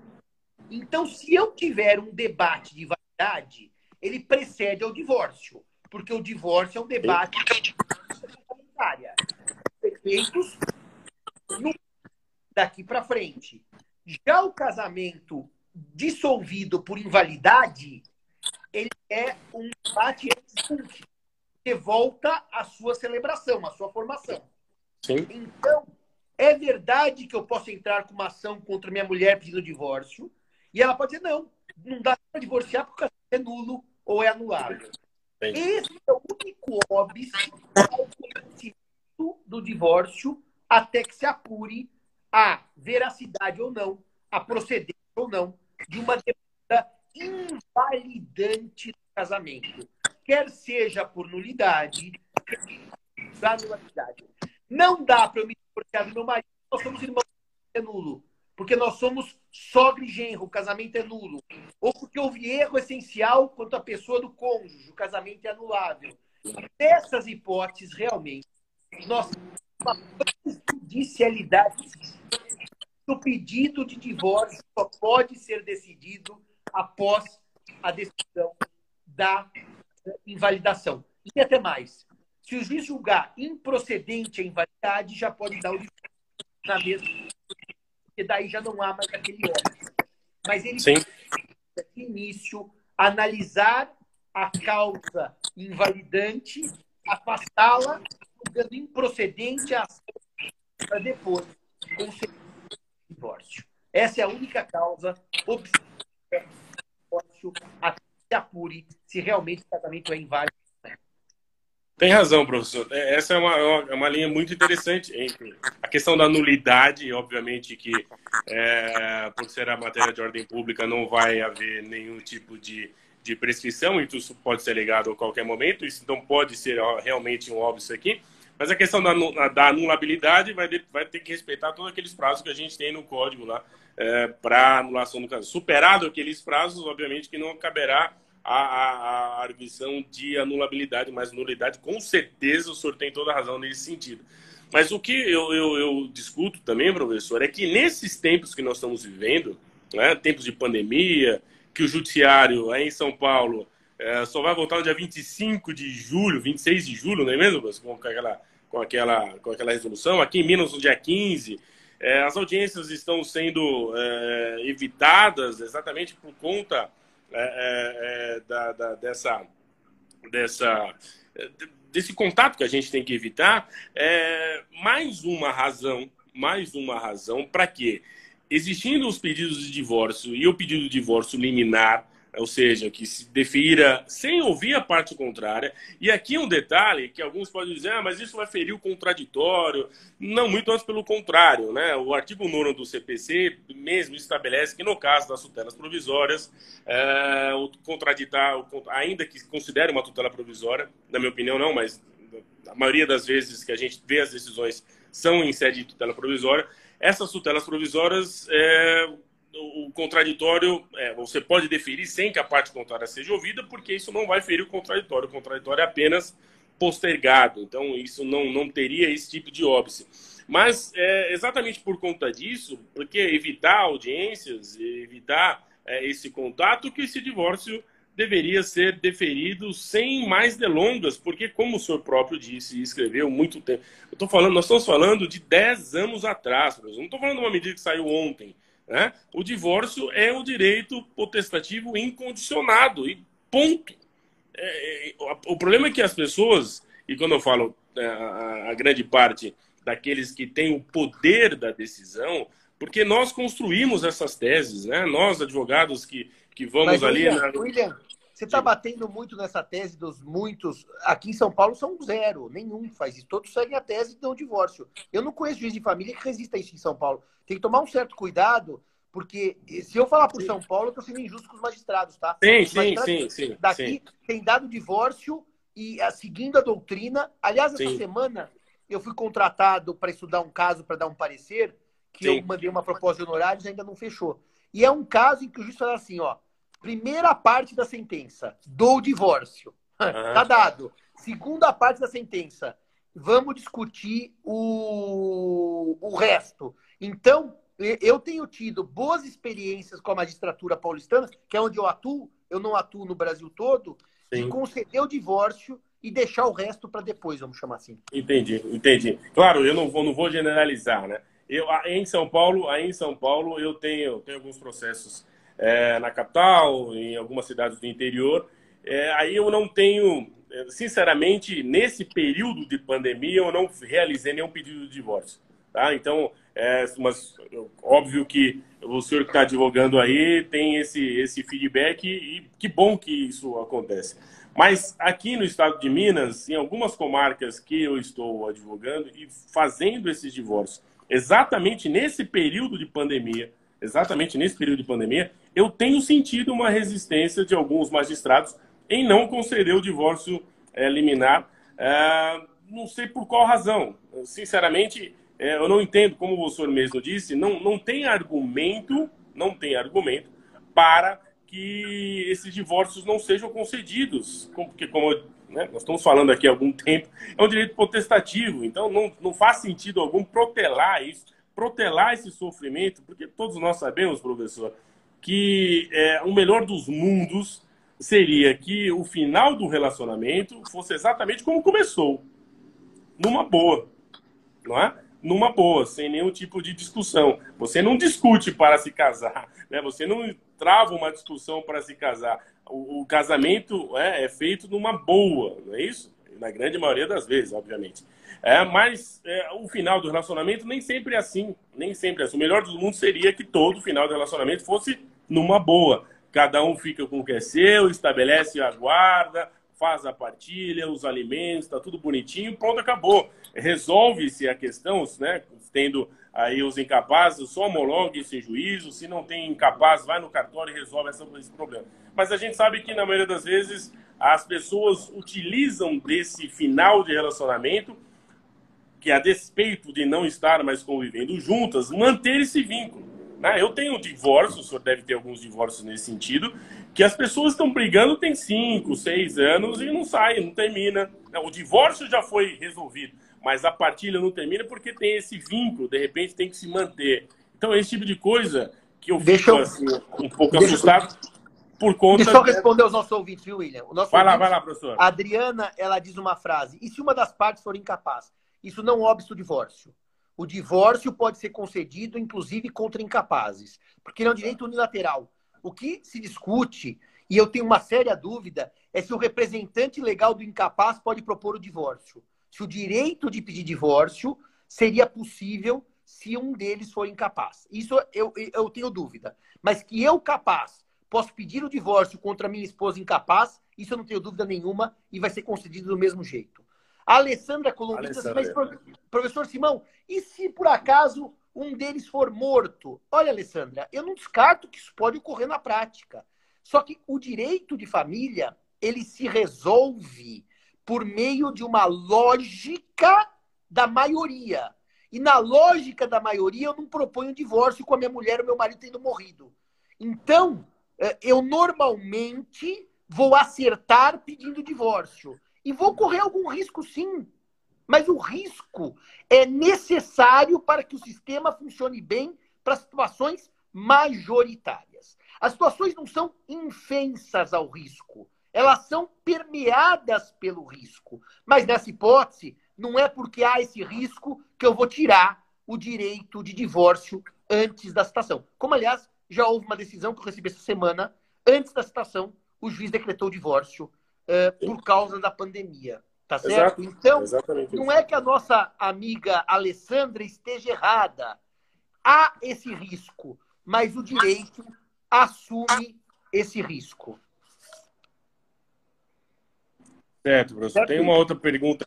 Então, se eu tiver um debate de validade, ele precede ao divórcio, porque o divórcio é um debate comunitária. Efeitos daqui para frente. Já o casamento dissolvido por invalidade, ele é um debate que volta à sua celebração, à sua formação. Sim. Então, é verdade que eu posso entrar com uma ação contra minha mulher pedindo divórcio, e ela pode dizer, não, não dá para divorciar porque é nulo ou é anulável. Esse é o único óbvio do divórcio até que se apure a veracidade ou não, a procedência ou não de uma demanda invalidante do casamento, quer seja por nulidade, da nulidade. Não dá para eu me divorciar do meu marido, nós somos irmãos, é nulo. Porque nós somos sogra e genro, o casamento é nulo. Ou porque houve erro essencial quanto à pessoa do cônjuge, o casamento é anulável. Nessas hipóteses, realmente, nós temos judicialidade. O pedido de divórcio só pode ser decidido após a decisão da invalidação. E até mais. Se o juiz julgar improcedente a invalidade, já pode dar o na mesma, porque daí já não há mais aquele óbvio. Mas ele Sim. de início analisar a causa invalidante, afastá-la, julgando improcedente a ação para depois conceder o divórcio. Essa é a única causa divórcio até se apure se realmente o casamento é inválido. Tem razão, professor. É, essa é uma, é uma linha muito interessante entre a questão da nulidade, obviamente que é, por ser a matéria de ordem pública não vai haver nenhum tipo de, de prescrição, e isso pode ser ligado a qualquer momento, isso não pode ser realmente um óbvio aqui. Mas a questão da, da anulabilidade vai, vai ter que respeitar todos aqueles prazos que a gente tem no código lá é, para anulação do caso. Superado aqueles prazos, obviamente que não caberá a, a, a, arguição de anulabilidade, mas nulidade, com certeza o senhor tem toda a razão nesse sentido. Mas o que eu, eu, eu discuto também, professor, é que nesses tempos que nós estamos vivendo, né, tempos de pandemia, que o judiciário aí em São Paulo é, só vai voltar no dia 25 de julho, 26 de julho, não é mesmo? Com aquela, com aquela, com aquela resolução. Aqui em Minas, no dia 15. É, as audiências estão sendo é, evitadas exatamente por conta é, é, é, da, da, dessa, dessa, desse contato que a gente tem que evitar. mais uma razão, mais uma razão para que, existindo os pedidos de divórcio e o pedido de divórcio liminar, ou seja, que se defira sem ouvir a parte contrária. E aqui um detalhe que alguns podem dizer, ah, mas isso vai ferir o contraditório. Não, muito antes pelo contrário. Né? O artigo 9 do CPC mesmo estabelece que, no caso das tutelas provisórias, é, o contraditar, ainda que considere uma tutela provisória, na minha opinião não, mas a maioria das vezes que a gente vê as decisões são em sede de tutela provisória, essas tutelas provisórias é, o contraditório, é, você pode deferir sem que a parte contrária seja ouvida, porque isso não vai ferir o contraditório. O contraditório é apenas postergado, então isso não, não teria esse tipo de óbice. Mas é exatamente por conta disso, porque evitar audiências, evitar é, esse contato, que esse divórcio deveria ser deferido sem mais delongas, porque como o senhor próprio disse e escreveu muito tempo, eu tô falando, nós estamos falando de 10 anos atrás, não estou falando de uma medida que saiu ontem, né? O divórcio é o direito potestativo incondicionado e ponto. É, é o problema é que as pessoas, e quando eu falo é, a, a, grande parte daqueles que têm o poder da decisão, porque nós construímos essas teses, né? Nós, advogados que, que vamos Mas, ali. William, na... William, você está batendo muito nessa tese dos muitos. Aqui em São Paulo são zero, nenhum faz isso. Todos seguem a tese de um divórcio. Eu não conheço juiz de família que resista a isso em São Paulo. Tem que tomar um certo cuidado, porque se eu falar por São Paulo, eu estou sendo injusto com os magistrados, tá? Sim, sim, sim, sim. Daqui sim. tem dado divórcio e seguindo a doutrina. Aliás, essa sim. semana eu fui contratado para estudar um caso, para dar um parecer, que sim. eu mandei uma proposta de honorários e ainda não fechou. E é um caso em que o juiz fala assim, ó Primeira parte da sentença, do divórcio. Uhum. *laughs* Tá dado. Segunda parte da sentença, vamos discutir o, o resto. Então, eu tenho tido boas experiências com a magistratura paulistana, que é onde eu atuo, eu não atuo no Brasil todo, Sim. de conceder o divórcio e deixar o resto para depois, vamos chamar assim. Entendi, entendi. Claro, eu não vou, não vou generalizar, né? Eu, em São Paulo, aí em São Paulo, eu tenho, tenho alguns processos é, na capital, em algumas cidades do interior. É, aí eu não tenho, é, sinceramente, nesse período de pandemia, eu não realizei nenhum pedido de divórcio. Tá? Então, é, mas óbvio que o senhor que está advogando aí tem esse, esse feedback e que bom que isso acontece. Mas aqui no estado de Minas, em algumas comarcas que eu estou advogando e fazendo esses divórcios, exatamente nesse período de pandemia, exatamente nesse período de pandemia, eu tenho sentido uma resistência de alguns magistrados em não conceder o divórcio é, liminar. É, não sei por qual razão. Sinceramente, é, eu não entendo, como o senhor mesmo disse, não, não tem argumento, não tem argumento para que esses divórcios não sejam concedidos. Porque, como né, nós estamos falando aqui há algum tempo, é um direito potestativo, então não, não faz sentido algum protelar isso, protelar esse sofrimento, porque todos nós sabemos, professor, que é, o melhor dos mundos seria que o final do relacionamento fosse exatamente como começou. Numa boa. Não é? Numa boa, sem nenhum tipo de discussão. Você não discute para se casar, né? Você não trava uma discussão para se casar. O, o casamento é, é, feito numa boa, não é isso? Na grande maioria das vezes, obviamente. É, mas é, o final do relacionamento nem sempre é assim. Nem sempre é assim. O melhor dos mundos seria que todo final do relacionamento fosse numa boa. Cada um fica com o que é seu, estabelece a guarda, faz a partilha, os alimentos, está tudo bonitinho, pronto, acabou. Resolve-se a questão, né? Tendo aí os incapazes, só homologue esse juízo. Se não tem incapaz, vai no cartório e resolve esse problema. Mas a gente sabe que, na maioria das vezes, as pessoas utilizam desse final de relacionamento, que a despeito de não estar mais convivendo juntas, manter esse vínculo. Né? Eu tenho divórcio, o senhor deve ter alguns divórcios nesse sentido, que as pessoas estão brigando tem cinco, seis anos e não sai, não termina. O divórcio já foi resolvido, mas a partilha não termina porque tem esse vínculo, de repente tem que se manter. Então, esse tipo de coisa que eu deixa fico assim, um pouco assustado por conta. Deixa eu responder aos nossos ouvintes, viu, William? O nosso vai ouvinte, lá, vai lá, professor. A Adriana, ela diz uma frase: e se uma das partes for incapaz? Isso não obsta o divórcio. O divórcio pode ser concedido, inclusive, contra incapazes, porque ele é um direito unilateral. O que se discute, e eu tenho uma séria dúvida, é se o representante legal do incapaz pode propor o divórcio. Se o direito de pedir divórcio seria possível se um deles for incapaz. Isso eu, eu tenho dúvida. Mas que eu, capaz, posso pedir o divórcio contra minha esposa incapaz, isso eu não tenho dúvida nenhuma e vai ser concedido do mesmo jeito. A Alessandra Columbita, mas professor Simão, e se por acaso um deles for morto? Olha, Alessandra, eu não descarto que isso pode ocorrer na prática. Só que o direito de família, ele se resolve por meio de uma lógica da maioria. E na lógica da maioria, eu não proponho divórcio com a minha mulher ou meu marido tendo morrido. Então, eh, eu normalmente vou acertar pedindo divórcio. E vou correr algum risco, sim. Mas o risco é necessário para que o sistema funcione bem para situações majoritárias. As situações não são infensas ao risco, elas são permeadas pelo risco. Mas nessa hipótese, não é porque há esse risco que eu vou tirar o direito de divórcio antes da citação. Como, aliás, já houve uma decisão que eu recebi essa semana, antes da citação, o juiz decretou o divórcio uh, por causa da pandemia. Tá certo? Exato. Então, não isso. é que a nossa amiga Alessandra esteja errada. Há esse risco, mas o direito assume esse risco. Certo, professor. Certo? Tem uma outra pergunta.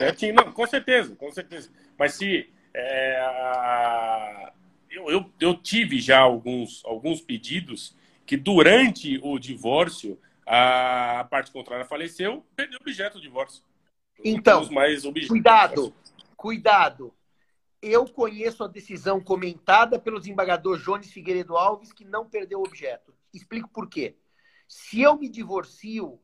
Certinho. Não, com certeza, com certeza. Mas se. é, a- eu, eu, eu tive já alguns, alguns pedidos que durante o divórcio a parte contrária faleceu, perdeu o objeto do divórcio. Então. Cuidado, cuidado. Eu conheço a decisão comentada pelo desembargador Jones Figueiredo Alves que não perdeu o objeto. Explico por quê. Se eu me divorcio,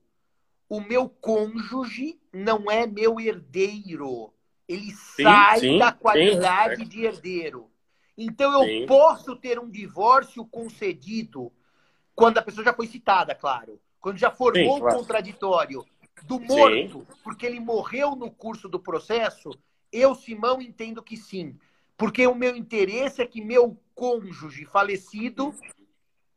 o meu cônjuge não é meu herdeiro. Ele sai sim, da sim, qualidade é. de herdeiro. Então eu Sim. posso ter um divórcio concedido quando a pessoa já foi citada, claro. Quando já formou Sim, claro. o contraditório do morto, porque ele morreu no curso do processo, eu, Simão, entendo que sim. Porque o meu interesse é que meu cônjuge falecido,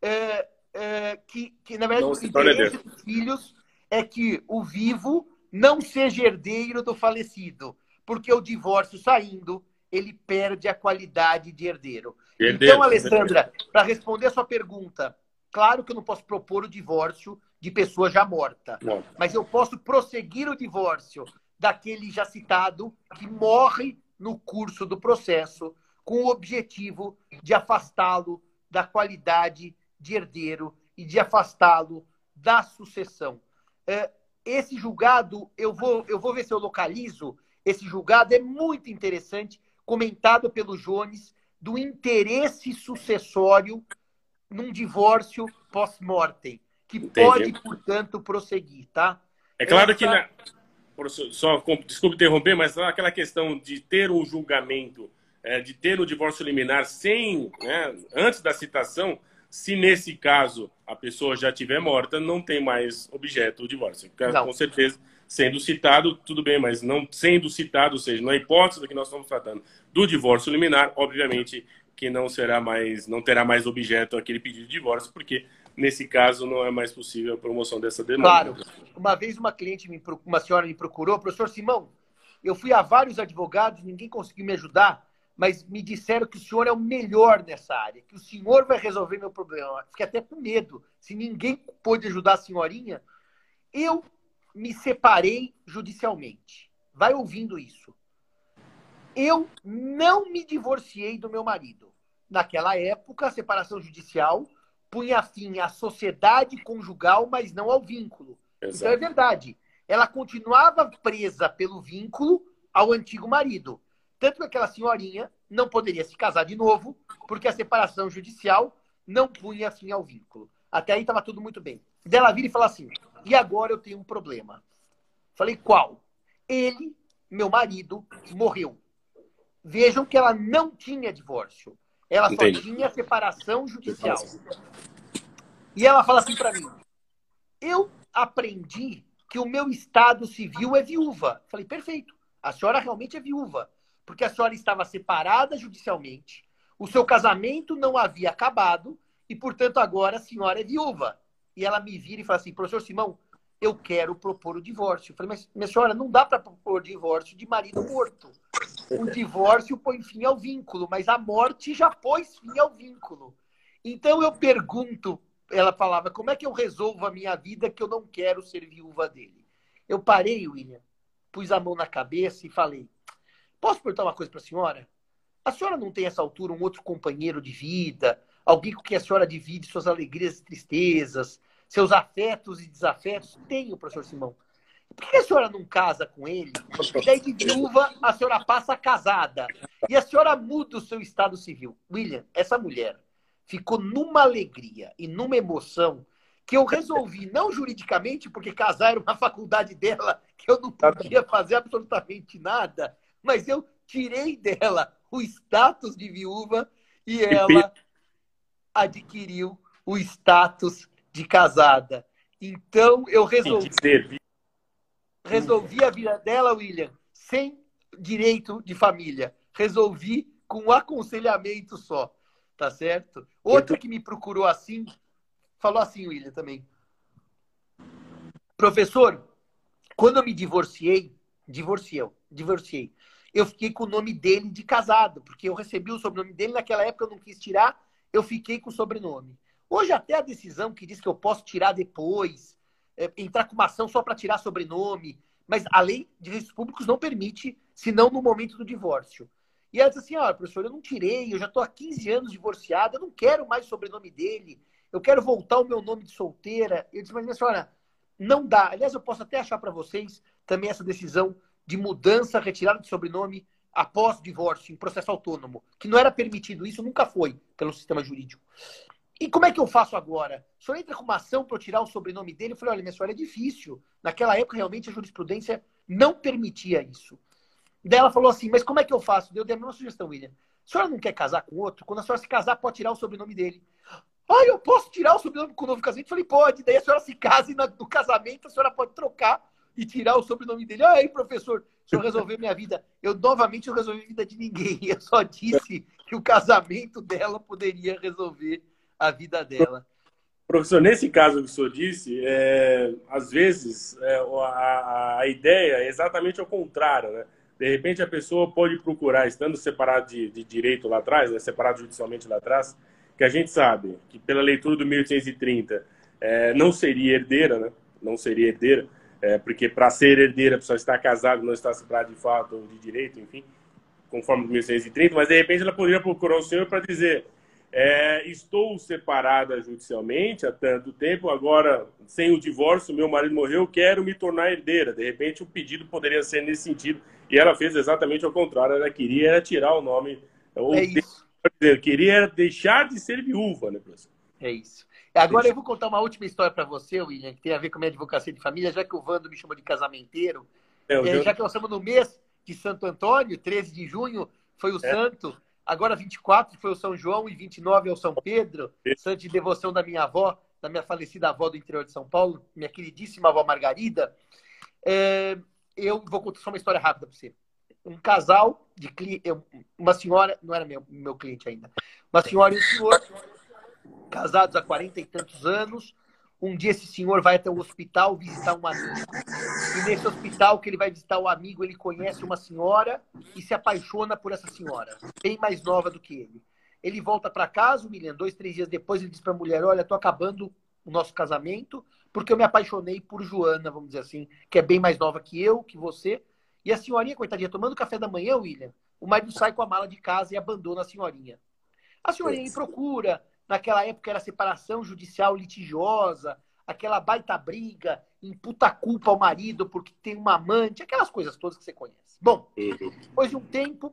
é, é, que, que, na verdade, Não o interesse dos filhos é que o vivo não seja herdeiro do falecido. Porque o divórcio saindo, ele perde a qualidade de herdeiro. Herdeiro, então, Alessandra, para responder a sua pergunta, claro que eu não posso propor o divórcio de pessoa já morta Não. mas eu posso prosseguir o divórcio daquele já citado que morre no curso do processo com o objetivo de afastá-lo da qualidade de herdeiro e de afastá-lo da sucessão. É, Esse julgado, eu vou, eu vou ver se eu localizo. Esse julgado é muito interessante, comentado pelo Jones, do interesse sucessório num divórcio pós-mortem, que Entendi. pode, portanto, prosseguir, tá? É claro que, Essa- na, professor, só desculpe interromper, mas aquela questão de ter um julgamento, é, de ter um divórcio liminar sem, né, antes da citação, se nesse caso a pessoa já tiver morta, não tem mais objeto o divórcio. Não. Com certeza, sendo citado, tudo bem, mas não sendo citado, ou seja, na hipótese do que nós estamos tratando do divórcio liminar, obviamente que não será mais, não terá mais objeto aquele pedido de divórcio, porque nesse caso não é mais possível a promoção dessa demanda. Claro. Uma vez uma cliente, me, uma senhora me procurou, professor Simão, eu fui a vários advogados, ninguém conseguiu me ajudar, mas me disseram que o senhor é o melhor nessa área, que o senhor vai resolver meu problema. Fiquei até com medo. Se ninguém pôde ajudar a senhorinha, eu me separei judicialmente. Vai ouvindo isso. Eu não me divorciei do meu marido. Naquela época, a separação judicial punha fim à sociedade conjugal, mas não ao vínculo. Então é Exato. verdade. Ela continuava presa pelo vínculo ao antigo marido. Tanto que aquela senhorinha não poderia se casar de novo, porque a separação judicial não punha fim ao vínculo. Até aí estava tudo muito bem. Dela vira e fala assim: e agora eu tenho um problema. Falei, qual? Ele, meu marido, morreu. Vejam que ela não tinha divórcio. Ela Entendi. só tinha separação judicial. E ela fala assim para mim: eu aprendi que o meu estado civil é viúva. Falei, perfeito. A senhora realmente é viúva. Porque a senhora estava separada judicialmente, o seu casamento não havia acabado e, portanto, agora a senhora é viúva. E ela me vira e fala assim, professor Simão, eu quero propor o divórcio. Eu falei, mas minha senhora, não dá para propor divórcio de marido morto. O divórcio põe fim ao vínculo, mas a morte já pôs fim ao vínculo. Então eu pergunto, ela falava, como é que eu resolvo a minha vida que eu não quero ser viúva dele? Eu parei, William, pus a mão na cabeça e falei, posso perguntar uma coisa para a senhora? A senhora não tem, essa altura, um outro companheiro de vida, alguém com quem a senhora divide suas alegrias e tristezas, seus afetos e desafetos? Tenho, professor Simão. Por que a senhora não casa com ele? E daí de viúva a senhora passa casada. E a senhora muda o seu estado civil. William, essa mulher ficou numa alegria e numa emoção que eu resolvi, não juridicamente, porque casar era uma faculdade dela, que eu não podia fazer absolutamente nada, mas eu tirei dela o status de viúva e ela adquiriu o status de casada. Então eu resolvi resolvi a vida dela, William, sem direito de família. Resolvi com um aconselhamento só. Tá certo? Outra que me procurou assim, falou assim, William, também. Professor, Quando eu me divorciei, divorciei, divorciei, eu fiquei com o nome dele de casado, porque eu recebi o sobrenome dele, naquela época eu não quis tirar, eu fiquei com o sobrenome. Hoje até a decisão que diz que eu posso tirar depois, é, entrar com uma ação só para tirar sobrenome, mas a lei de registros públicos não permite, senão no momento do divórcio. E ela disse assim, olha, professor, eu não tirei, eu já estou há 15 anos divorciada, eu não quero mais o sobrenome dele, eu quero voltar o meu nome de solteira. Eu disse, mas minha senhora, não dá. Aliás, eu posso até achar para vocês também essa decisão de mudança, retirada de sobrenome após divórcio, em processo autônomo, que não era permitido, isso nunca foi pelo sistema jurídico. E como é que eu faço agora? O senhor entra com uma ação para eu tirar o sobrenome dele? Eu falei, olha, minha senhora, é difícil. Naquela época, realmente, a jurisprudência não permitia isso. Daí ela falou assim, mas como é que eu faço? Deu a mesma sugestão, William. A senhora não quer casar com outro? Quando a senhora se casar, pode tirar o sobrenome dele. Ah, eu posso tirar o sobrenome com o novo casamento? Eu falei, pode. Daí a senhora se casa e no casamento a senhora pode trocar e tirar o sobrenome dele. Ah, aí, professor, o senhor resolveu minha vida. Eu, novamente, não resolvi a vida de ninguém. *laughs* Eu só disse que o casamento dela poderia resolver a vida dela. Professor, nesse caso que o senhor disse, é, às vezes é, a, a, ideia é exatamente o contrário, né? De repente a pessoa pode procurar, estando separado de, de direito lá atrás, né, separado judicialmente lá atrás, que a gente sabe que pela leitura do 1830 é, não seria herdeira, né? Não seria herdeira, é, porque para ser herdeira a pessoa está casada, não está separada de fato ou de direito, enfim, conforme o 1830, mas de repente ela poderia procurar o senhor para dizer é, estou separada judicialmente há tanto tempo, agora, sem o divórcio, meu marido morreu, quero me tornar herdeira. De repente, o pedido poderia ser nesse sentido. E ela fez exatamente o contrário. Ela queria era tirar o nome. Ou é isso. Queria deixar de ser viúva, né, professor? É isso. Agora eu vou contar uma última história para você, William, que tem a ver com a minha advocacia de família, já que o Vando me chamou de casamenteiro. É, é, já que nós estamos no mês de Santo Antônio, 13 de junho foi o é. santo. Agora, 24 foi o São João e 29 é o São Pedro, santo de devoção da minha avó, da minha falecida avó do interior de São Paulo, minha queridíssima avó Margarida. É, eu vou contar só uma história rápida para você. Um casal de cliente, uma senhora, não era meu, meu cliente ainda, uma senhora e um senhor, casados há quarenta e tantos anos, um dia esse senhor vai até o hospital visitar um amigo. E nesse hospital que ele vai visitar o amigo, ele conhece uma senhora e se apaixona por essa senhora, bem mais nova do que ele. Ele volta para casa, William, dois, três dias depois, ele diz para a mulher: Olha, estou acabando o nosso casamento porque eu me apaixonei por Joana, vamos dizer assim, que é bem mais nova que eu, que você. E a senhorinha, coitadinha, tomando café da manhã, William, o marido sai com a mala de casa e abandona a senhorinha. A senhorinha me procura, Naquela época era separação judicial litigiosa, aquela baita briga, imputa culpa ao marido porque tem uma amante, aquelas coisas todas que você conhece. Bom, depois de um tempo,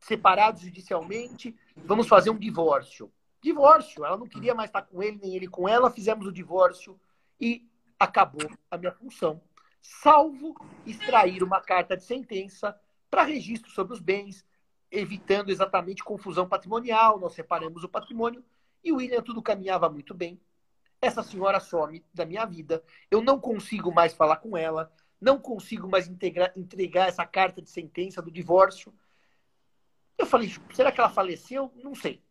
separados judicialmente, vamos fazer um divórcio. Divórcio, ela não queria mais estar com ele, nem ele com ela, fizemos o divórcio e acabou a minha função. Salvo extrair uma carta de sentença para registro sobre os bens, evitando exatamente confusão patrimonial, nós separamos o patrimônio e o William tudo caminhava muito bem. Essa senhora some da minha vida. Eu não consigo mais falar com ela. Não consigo mais integrar, entregar essa carta de sentença do divórcio. Eu falei, será que ela faleceu? Não sei.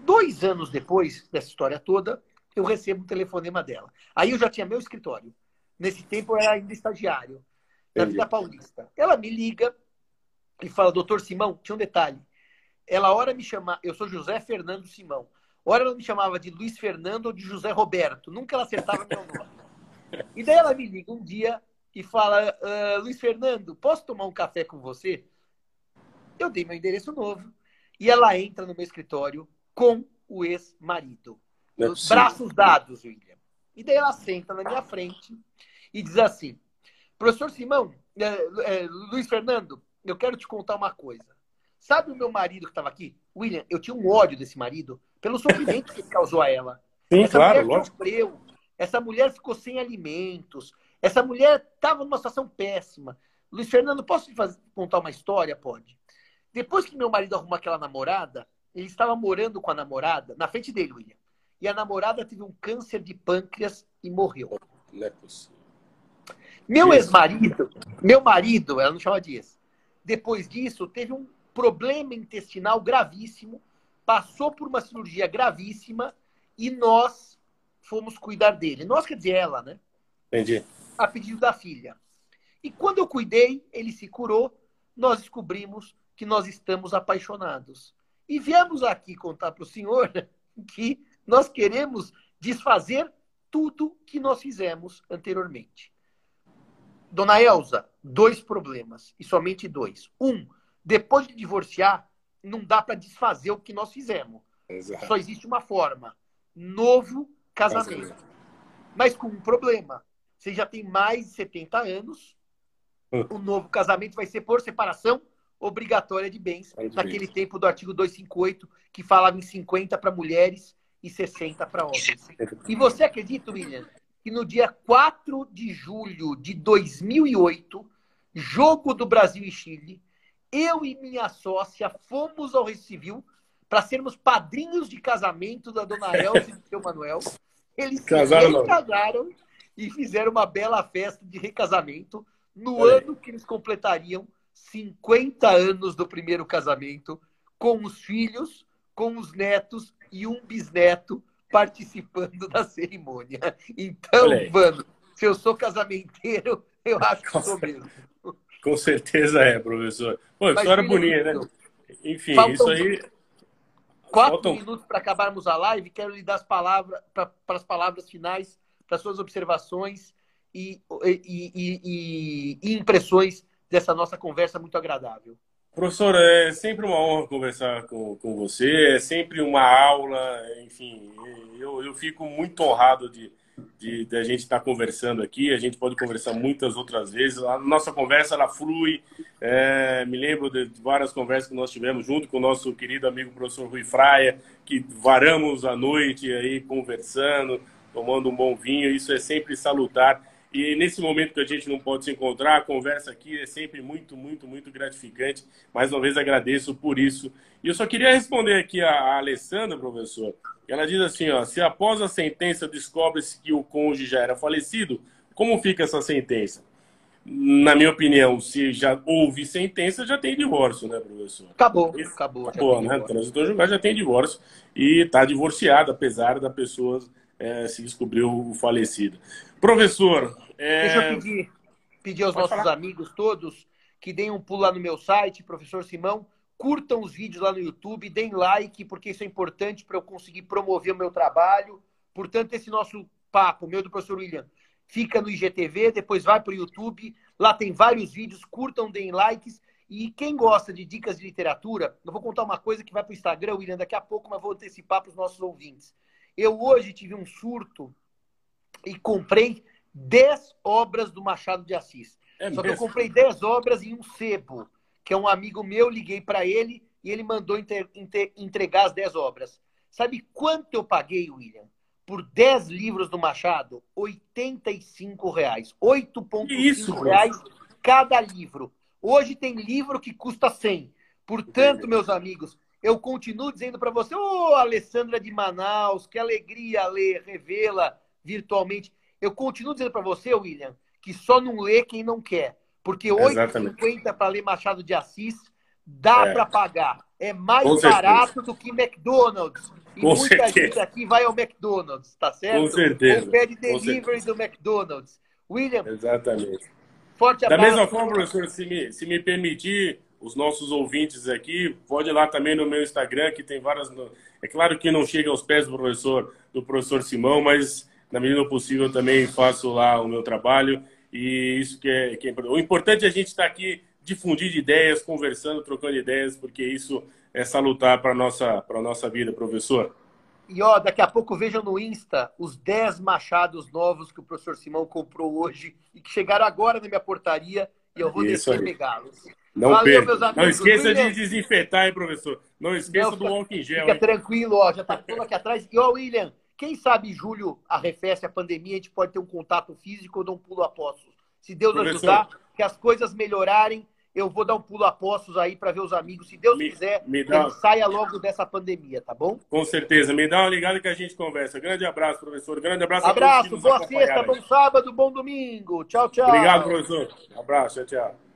Dois anos depois dessa história toda, eu recebo um telefonema dela. Aí eu já tinha meu escritório. Nesse tempo eu era ainda estagiário, na Vida Paulista. Ela me liga e fala, doutor Simão, tinha um detalhe ela hora me chamava, eu sou José Fernando Simão. Hora ela me chamava de Luiz Fernando ou de José Roberto. Nunca ela acertava meu nome. E daí ela me liga um dia e fala: uh, Luiz Fernando, posso tomar um café com você? Eu dei meu endereço novo. E ela entra no meu escritório com o ex-marido. Os braços dados, William. E daí ela senta na minha frente e diz assim: Professor Simão, é, é, Luiz Fernando, eu quero te contar uma coisa. Sabe o meu marido que estava aqui? William, eu tinha um ódio desse marido pelo sofrimento que ele causou a ela. Sim, essa claro, mulher sofreu, essa mulher ficou sem alimentos, essa mulher estava numa situação péssima. Luiz Fernando, posso te fazer, contar uma história? Pode. Depois que meu marido arrumou aquela namorada, ele estava morando com a namorada, na frente dele, William. E a namorada teve um câncer de pâncreas e morreu. Não é possível. Meu ex-marido, meu marido, ela não chama de ex, depois disso, teve um problema intestinal gravíssimo, passou por uma cirurgia gravíssima e nós fomos cuidar dele. Nós quer dizer ela, né? Entendi. a pedido da filha. E quando eu cuidei, ele se curou, nós descobrimos que nós estamos apaixonados. E viemos aqui contar para o senhor *laughs* que nós queremos desfazer tudo que nós fizemos anteriormente. Dona Elza, dois problemas, e somente dois. Um, depois de divorciar, não dá para desfazer o que nós fizemos. Exato. Só existe uma forma: novo casamento. Mas com um problema. Você já tem mais de 70 anos, hum. o novo casamento vai ser por separação obrigatória de bens, naquele tempo do artigo 258, que falava em 50 para mulheres e 60 para homens. E você acredita, William, que no dia 4 de julho de 2008, jogo do Brasil e Chile, eu e minha sócia fomos ao Recife Civil para sermos padrinhos de casamento da dona *laughs* Elza e do seu Manuel. Eles casaram, se casaram e fizeram uma bela festa de recasamento no ano que eles completariam 50 anos do primeiro casamento, com os filhos, com os netos e um bisneto participando da cerimônia. Então, mano, se eu sou casamenteiro, eu acho que sou mesmo. Com certeza é, professor. Pô, história bonita, né? Enfim, Faltam isso aí. Quatro Faltam... minutos para acabarmos a live. Quero lhe dar as palavras para as palavras finais, para suas observações e, e, e, e impressões dessa nossa conversa muito agradável. Professor, é sempre uma honra conversar com, com você, é sempre uma aula, enfim, eu, eu fico muito honrado de, de, de a gente estar conversando aqui, a gente pode conversar muitas outras vezes, a nossa conversa ela flui, é, me lembro de várias conversas que nós tivemos junto com o nosso querido amigo professor Rui Fraia, que varamos a noite aí conversando, tomando um bom vinho, isso é sempre salutar e nesse momento que a gente não pode se encontrar, a conversa aqui é sempre muito, muito, muito gratificante. Mais uma vez agradeço por isso. E eu só queria responder aqui a Alessandra, professor. Ela diz assim, ó, se após a sentença descobre-se que o cônjuge já era falecido, como fica essa sentença? Na minha opinião, se já houve sentença, já tem divórcio, né, professor? Acabou, acabou. Acabou, né? O transitor julgado já tem divórcio e está divorciado, apesar da pessoa é, se descobriu o falecido. Professor, é... Deixa eu pedir, pedir aos Pode nossos falar. amigos todos que deem um pulo lá no meu site, professor Simão, curtam os vídeos lá no YouTube, deem like, porque isso é importante para eu conseguir promover o meu trabalho. Portanto, esse nosso papo, meu do professor William, fica no IGTV, depois vai para o YouTube. Lá tem vários vídeos, curtam, deem likes. E quem gosta de dicas de literatura, eu vou contar uma coisa que vai para o Instagram, William, daqui a pouco, mas vou antecipar para os nossos ouvintes. Eu hoje tive um surto e comprei 10 obras do Machado de Assis. É Só mesmo? que eu comprei 10 obras em um sebo, que é um amigo meu, liguei para ele e ele mandou entregar as 10 obras. Sabe quanto eu paguei, William? Por 10 livros do Machado? 85 reais. 8,5 reais cada livro. Hoje tem livro que custa 100. Portanto, meus amigos, eu continuo dizendo para você, ô oh, Alessandra de Manaus, que alegria ler, revê-la virtualmente. Eu continuo dizendo para você, William, que só não lê quem não quer. Porque 8,50 para ler Machado de Assis dá é. para pagar. É mais Com barato certeza. do que McDonald's. E Com muita certeza. gente aqui vai ao McDonald's, tá certo? Com certeza. Ou pede delivery do McDonald's. William. Exatamente. Forte abraço. Da mesma forma, professor, se me, se me permitir, os nossos ouvintes aqui, pode ir lá também no meu Instagram, que tem várias. É claro que não chega aos pés do professor, do professor Simão, mas na medida do possível, também faço lá o meu trabalho. E isso que é, que é O importante é a gente estar aqui, difundir ideias, conversando, trocando ideias, porque isso é salutar para a nossa, nossa vida, professor. E ó, daqui a pouco vejam no Insta os 10 machados novos que o professor Simão comprou hoje e que chegaram agora na minha portaria e eu vou descer pegá-los. Não Valeu, meus amigos. Não esqueça William. de desinfetar, hein, professor? Não esqueça Não, do álcool em gel. Fica hein? tranquilo, ó, já está tudo aqui atrás. E ó, William, quem sabe julho arrefece a pandemia, a gente pode ter um contato físico ou dar um pulo a postos. Se Deus Professor, ajudar, que as coisas melhorarem, eu vou dar um pulo a postos aí para ver os amigos. Se Deus me, quiser, me dá... saia logo dessa pandemia, tá bom? Com certeza. Me dá uma ligada que a gente conversa. Grande abraço, professor. Grande abraço. Abraço, boa sexta, bom sábado, bom domingo. Tchau, tchau. Obrigado, professor. Abraço, tchau, tchau.